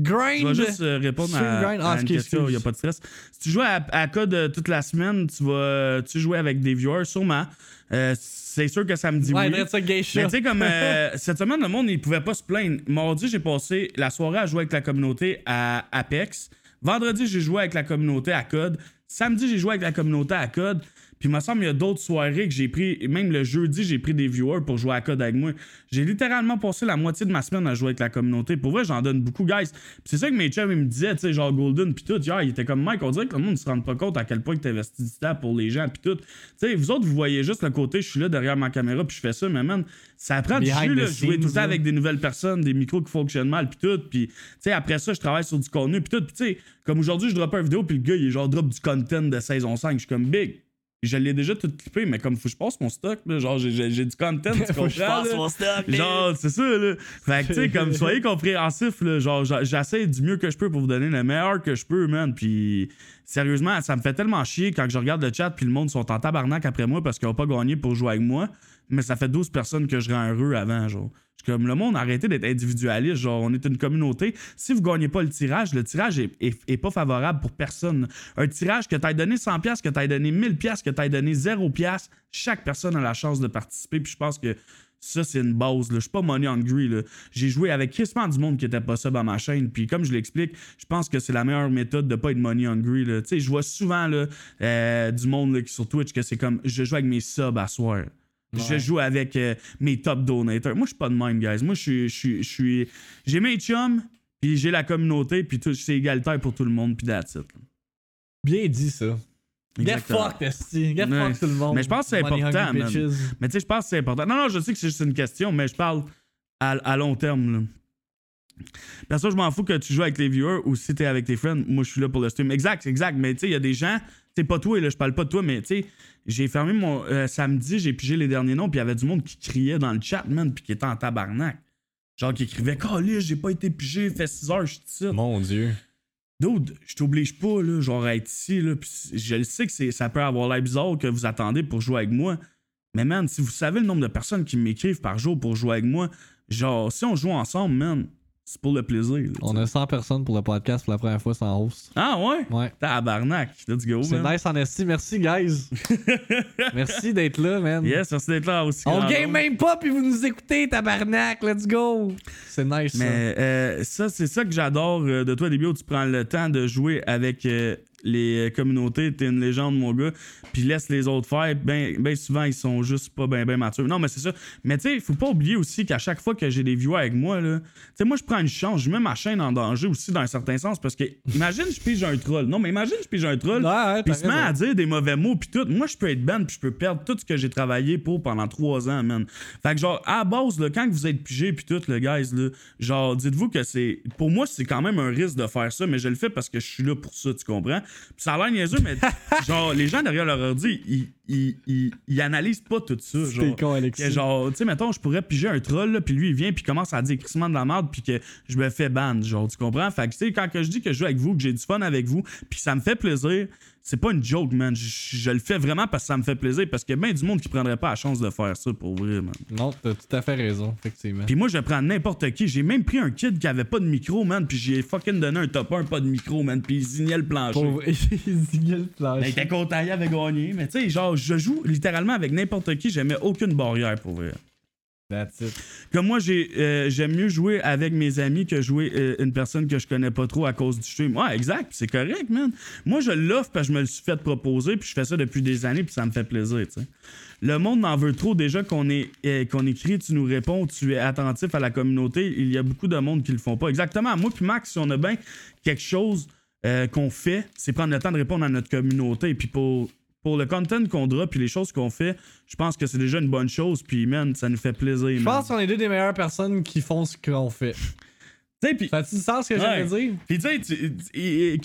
Grind! Je vais juste euh, répondre à, grind. à Ah, une excuse, question, il n'y a pas de stress. Si tu joues à, à code euh, toute la semaine, tu vas tu jouer avec des viewers, sûrement. Euh, c'est sûr que ça me dit ouais, oui. ça. Mais tu sais, comme euh, cette semaine, le monde, il pouvait pas se plaindre. Mardi, j'ai passé la soirée à jouer avec la communauté à Apex. Vendredi, j'ai joué avec la communauté à Code. Samedi, j'ai joué avec la communauté à Code. Puis il me semble qu'il y a d'autres soirées que j'ai pris. Même le jeudi, j'ai pris des viewers pour jouer à Code avec moi. J'ai littéralement passé la moitié de ma semaine à jouer avec la communauté. Pour vrai, j'en donne beaucoup, guys. Puis c'est ça que mes chums, ils me disaient, tu sais, genre Golden, puis tout. Hier, il était comme Mike, on dirait que le monde ne se rend pas compte à quel point tu investis du temps pour les gens, puis tout. Tu sais, vous autres, vous voyez juste le côté, je suis là derrière ma caméra, puis je fais ça, mais man, ça prend du jus, là, jouer tout le temps avec des nouvelles personnes, des micros qui fonctionnent mal, puis tout. Puis, tu sais, après ça, je travaille sur du contenu, puis tout. Puis, tu sais, comme aujourd'hui, je drop une vidéo, puis le gars, il est genre drop du content de saison 5. Je suis comme big. Je l'ai déjà tout clippé, mais comme faut que je passe mon stock, là, genre j'ai- du content, tu Faut que je comprends? passe là? mon stock. Genre, c'est ça, là. Fait que, tu sais, comme, soyez compréhensifs, là. Genre, j'essaie du mieux que je peux pour vous donner le meilleur que je peux, man. Puis, sérieusement, ça me fait tellement chier quand je regarde le chat, puis le monde sont en tabarnak après moi parce qu'ils ont pas gagné pour jouer avec moi. Mais ça fait 12 personnes que je rends heureux avant, genre. Comme, le monde, arrêtez d'être individualiste. Genre, on est une communauté. Si vous gagnez pas le tirage, le tirage est, pas favorable pour personne. Un tirage que t'aies donné 100$, piastres, que t'aies donné 1000$, piastres, que t'aies donné 0$, piastres, chaque personne a la chance de participer. Puis je pense que ça, c'est une base. là. Je suis pas money hungry. J'ai joué avec quasiment du monde qui était pas sub à ma chaîne. Puis comme je l'explique, je pense que c'est la meilleure méthode de pas être money hungry. là. Tu sais, je vois souvent là, euh, du monde là, qui sur Twitch que c'est comme je joue avec mes subs à soir. Je joue avec euh, mes top donators. Moi, je suis pas de même, guys. Moi, je suis. J'ai mes chums, puis j'ai la communauté, puis c'est égalitaire pour tout le monde, puis that's it. Bien dit ça. Get fucked, esti. Get Ouais. fucked tout le monde. Mais je pense que c'est important, man. Mais tu sais, je pense que c'est important. Non, non, je sais que c'est juste une question, mais je parle à, à long terme. Là. Perso, je m'en fous que tu joues avec les viewers ou si t'es avec tes friends. Moi, je suis là pour le stream. Exact, exact. Mais tu sais, il y a des gens. C'est pas toi, là, je parle pas de toi, mais tu sais, j'ai fermé mon. euh, samedi, j'ai pigé les derniers noms, puis il y avait du monde qui criait dans le chat, man, puis qui était en tabarnak. Genre, qui écrivait Caliste, j'ai pas été pigé, fait 6 heures, je suis ici. Mon dieu. Dude, je t'oblige pas, là, genre, à être ici, là. je le sais que c'est, ça peut avoir l'air bizarre que vous attendez pour jouer avec moi. Mais man, si vous savez le nombre de personnes qui m'écrivent par jour pour jouer avec moi, genre, si on joue ensemble, man, c'est pour le plaisir. là, On a 100 personnes pour le podcast pour la première fois sans host. Ah ouais? Ouais. Tabarnak, let's go, C'est man. nice en esti. Merci, guys. Merci d'être là, man. Yes, merci d'être là aussi. On grand game nombre. même pas, puis vous nous écoutez, tabarnak. Let's go. C'est nice, ça. Mais euh, ça, c'est ça que j'adore euh, de toi, Débio. Tu prends le temps de jouer avec euh, les euh, communautés. T'es une légende, mon gars. Puis laisse les autres faire. Ben, ben souvent, ils sont juste pas ben, ben matures. Non, mais c'est ça. Mais tu sais, faut pas oublier aussi qu'à chaque fois que j'ai des viewers avec moi, là, tu sais, moi, je prends une chance. Je mets ma chaîne en danger aussi, dans un certain sens. Parce que, imagine, je pige un troll. Non, mais imagine, je pige un troll. Ouais, Puis se met à dire des mauvais mots, puis tout. Moi, je peux être ban, puis je peux perdre tout ce que j'ai travaillé pour pendant trois ans, man. Fait que, genre, à la base, là, quand vous êtes pigé, puis tout, le guys, là, genre, dites-vous que c'est. Pour moi, c'est quand même un risque de faire ça, mais je le fais parce que je suis là pour ça, tu comprends? Puis ça a l'air niaiseux, mais, genre, les gens derrière leur ordi, ils, ils analysent pas tout ça. Genre, con, Alexis. que genre, tu sais, mettons, je pourrais piger un troll, là, puis lui, il vient, puis il commence à dire crissement de la merde, puis que je me fais ban, genre, tu comprends? Fait que, tu sais, quand que je dis que je joue avec vous, que j'ai du fun avec vous, puis ça me fait plaisir, c'est pas une joke, man. Je, je le fais vraiment parce que ça me fait plaisir, parce qu'il y a bien du monde qui prendrait pas la chance de faire ça, pour vrai, man. Non, t'as tout à fait raison, effectivement. Puis moi, je prends n'importe qui. J'ai même pris un kid qui avait pas de micro, man, puis j'ai fucking donné un top 1, pas de micro, man, puis il signait le plancher. Pauvre, il signait le Ben, plancher. il était content, il avait gagné. Mais tu sais, genre, je joue littéralement avec n'importe qui, j'aimais aucune barrière pour vrai. That's it. Comme moi, j'ai, euh, j'aime mieux jouer avec mes amis que jouer euh, une personne que je connais pas trop à cause du stream. Ouais, exact, c'est correct, man. Moi, je l'offre parce que je me le suis fait proposer, puis je fais ça depuis des années, puis ça me fait plaisir, tu sais. Le monde en veut trop déjà qu'on est euh, qu'on écrit, tu nous réponds, tu es attentif à la communauté. Il y a beaucoup de monde qui le font pas. Exactement. Moi puis Max, si on a bien quelque chose qu'on fait, c'est prendre le temps de répondre à notre communauté. Puis pour pour le content qu'on drop puis les choses qu'on fait, je pense que c'est déjà une bonne chose. Puis man, ça nous fait plaisir. Je pense qu'on est deux des meilleures personnes qui font ce qu'on fait. Tu sais, puis Ça a-tu du sens ce que Ouais. de dire? Puis tu sais, tu- il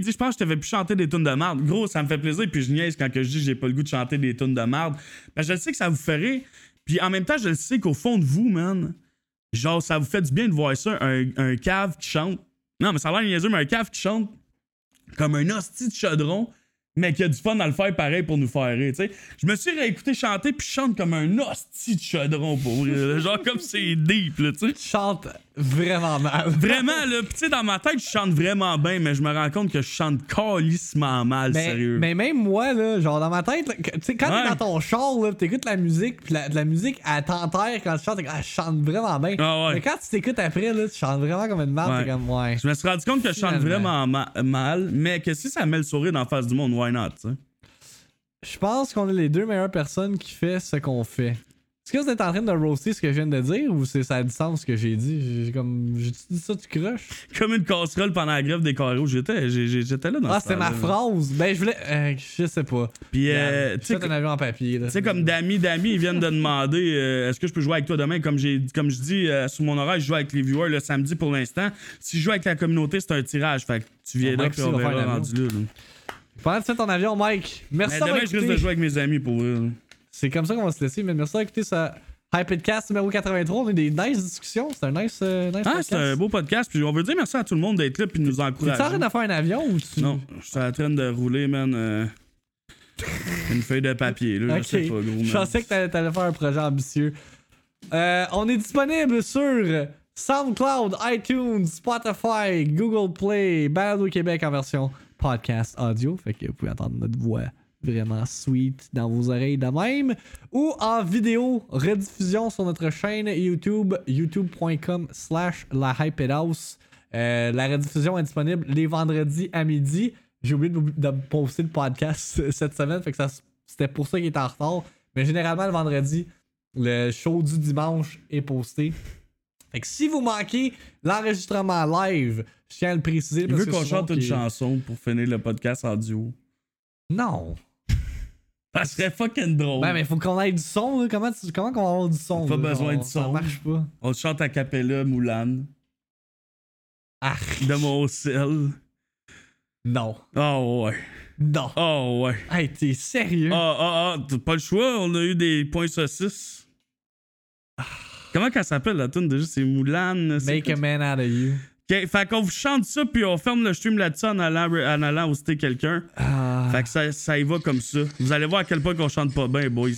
dit, je pense que je t'avais pu chanter des tunes de merde. Gros, ça me fait plaisir, puis je niaise quand que je dis que j'ai pas le goût de chanter des tunes de merde. Ben, je le sais que ça vous ferait. Puis en même temps, je le sais qu'au fond de vous, man, genre, ça vous fait du bien de voir ça, un, un cave qui chante. Non, mais ça a l'air niaiseux, mais un cave qui chante comme un hostie de chaudron, mais qui a du fun à le faire pareil pour nous faire rire, tu sais. Je me suis réécouté chanter, puis chante comme un hostie de chaudron pour. Genre comme c'est deep, là, tu sais. Tu chantes vraiment mal. Vraiment, là, pis tu sais, dans ma tête, je chante vraiment bien, mais je me rends compte que je chante calissement mal, Mais, sérieux. mais même moi, là, genre dans ma tête, tu sais, quand Ouais. t'es dans ton char, là, t'écoutes la musique, pis la, de la musique, elle t'enterre quand tu chantes, je chante vraiment bien. Ah ouais. Mais quand tu t'écoutes après, là, tu chantes vraiment comme une merde, Ouais. t'es comme, ouais. Je me suis rendu compte que je chante vraiment ma- mal, mais que si ça met le sourire dans la face du monde, why not, tu sais? Je pense qu'on est les deux meilleures personnes qui fait ce qu'on fait. Est-ce que vous êtes en train de roaster ce que je viens de dire ou c'est ça a du sens ce que j'ai dit? J'ai comme. J'ai dit ça, tu crush? Comme une casserole pendant la grève des carreaux, j'étais, j'étais là dans Ah, ce c'était ma phrase. Ben, je voulais. euh, je sais pas. Puis, euh, tu sais, un avion en papier, là. Tu sais, comme d'amis, d'amis, ils viennent de demander euh, est-ce que je peux jouer avec toi demain? Comme, j'ai, comme je dis, euh, sur mon horaire, je joue avec les viewers le samedi pour l'instant. Si je joue avec la communauté, c'est un tirage. Fait que tu viens Bon, là, puis on va faire verra rendu là. Pendant que tu fais ton avion, Mike, merci Mais demain, je risque de jouer avec mes amis pour eux. C'est comme ça qu'on va se laisser, mais merci d'avoir écouté ce Hypedcast numéro 83. On a des nice discussions. C'est un nice, euh, nice Ah, podcast. c'est un beau podcast. Puis on veut dire merci à tout le monde d'être là puis de nous Tu es en encourager. train de faire un avion ou tu. Non, je suis en train de rouler, man. euh, une feuille de papier, là. Je sais pas, gros, man. Je pensais que t'allais t'allais faire un projet ambitieux. Euh, on est disponible sur SoundCloud, iTunes, Spotify, Google Play, Balado Québec en version podcast audio. Fait que vous pouvez entendre notre voix vraiment sweet dans vos oreilles de même. Ou en vidéo, rediffusion sur notre chaîne YouTube, youtube.com slash la Hype House. Euh, la rediffusion est disponible les vendredis à midi. J'ai oublié de, de poster le podcast cette semaine, fait que ça, c'était pour ça qu'il est en retard. Mais généralement, le vendredi, le show du dimanche est posté. Fait que si vous manquez l'enregistrement live, je tiens à le préciser. Il parce veut qu'on chante une chanson pour finir le podcast en duo. Non. Ça serait fucking drôle. Ben, mais faut qu'on ait du son. là. Comment, tu- comment qu'on va avoir du son? Pas là? besoin de Ça son. marche pas. On chante à Capella Moulin. Ah, De mon sel. non. Oh ouais. Non. Oh ouais. Hey, t'es sérieux? Ah ah ah, t'as pas le choix, on a eu des points saucisses. Comment qu'elle s'appelle la tune déjà? C'est Moulin. c'est Make a man out of you. Fait qu'on vous chante ça, puis on ferme le stream là-dessus en allant, en allant hoster quelqu'un. Ah. Fait que ça, ça y va comme ça. Vous allez voir à quel point qu'on chante pas bien, boys.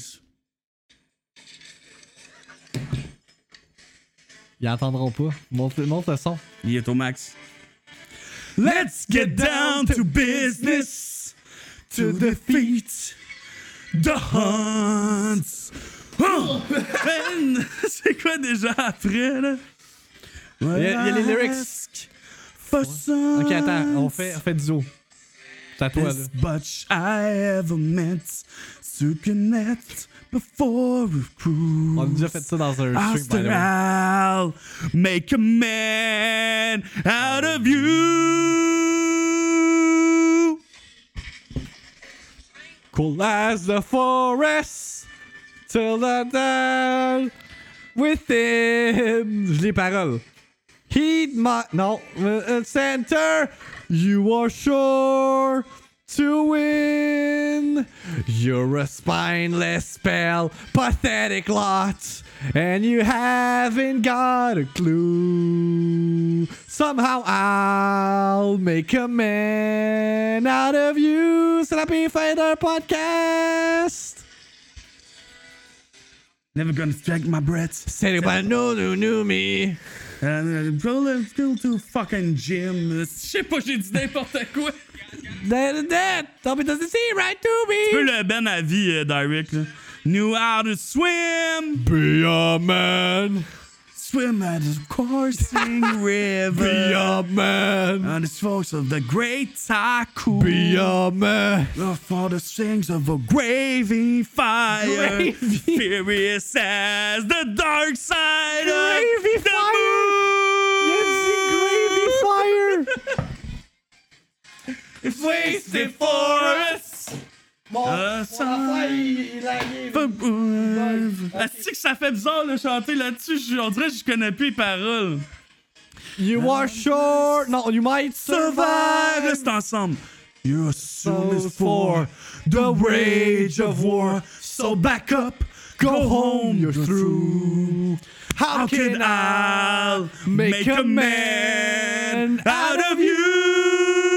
Ils entendront pas. Monte, monte le son. Il est au max. Let's get down to business to defeat the hunts. Oh! C'est quoi déjà après, là? Il y a, il y a les lyrics. Ok, attends, on fait, on fait du zoo. C'est à toi, là. Best bunch I ever met to connect before we cruise. On a déjà fait ça dans un stream, by the way. Make a man out of you. Cool as the forest, till the down within. Je les paroles. Heed my. Non, uh, center, you are sure to win. You're a spineless spell, pathetic lot, and you haven't got a clue. Somehow I'll make a man out of you. La Pathfinder Podcast. Never gonna strike my breath. Said about no who knew me. And uh, let's go to fucking gym. Je sais pas, j'ai dit n'importe quoi. That that. Tommy doesn't see right to peu me. le Ben à vie, euh, direct. Là. Knew how to swim. Be a man. Swim at the coursing river. Be a man. And the force of the great tycoon. Be a man. The strings of a gravy fire. Gravy. Furious as the dark side Gravy of the fire. moon. Gravy fire. It's wasted for us. Mon, Ah, mon enfant, il, il a Ah, c'est que ça fait bizarre de chanter là-dessus. On dirait que je connais plus les paroles. You are sure. No, you might Survive! C'est ensemble. Your soul is for the rage of war. So back up, go home, you're through. How can I make a man out of you?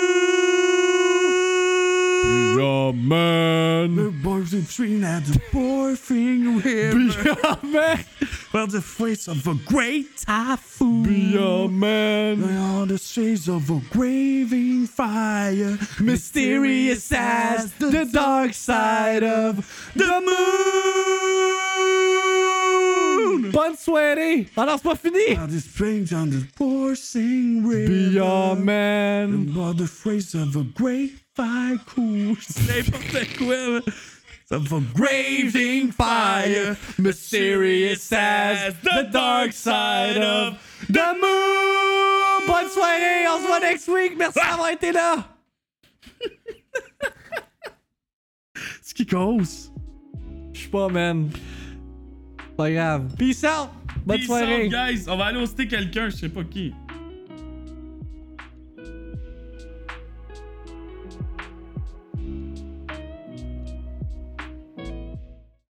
Man. The boys in between at the boyfriend river. Be a man. Well, the face of a great typhoon. Be a man. On the streets of a graving fire, Mysterious as the dark side of the moon. Bonne soirée! Ah non, c'est pas fini! Now the springs on the coursing river. Be a man. By the phrase of a great fire cool. C'est n'importe quoi. Of a graving fire, mysterious as the dark side of the moon. Bonne soirée! On se voit next week! Merci d'avoir été là! Ce qui cause? Je sais pas, man. Pas grave. Peace out! Bonne Peace soirée! out, guys. On va aller hoster quelqu'un, je sais pas qui.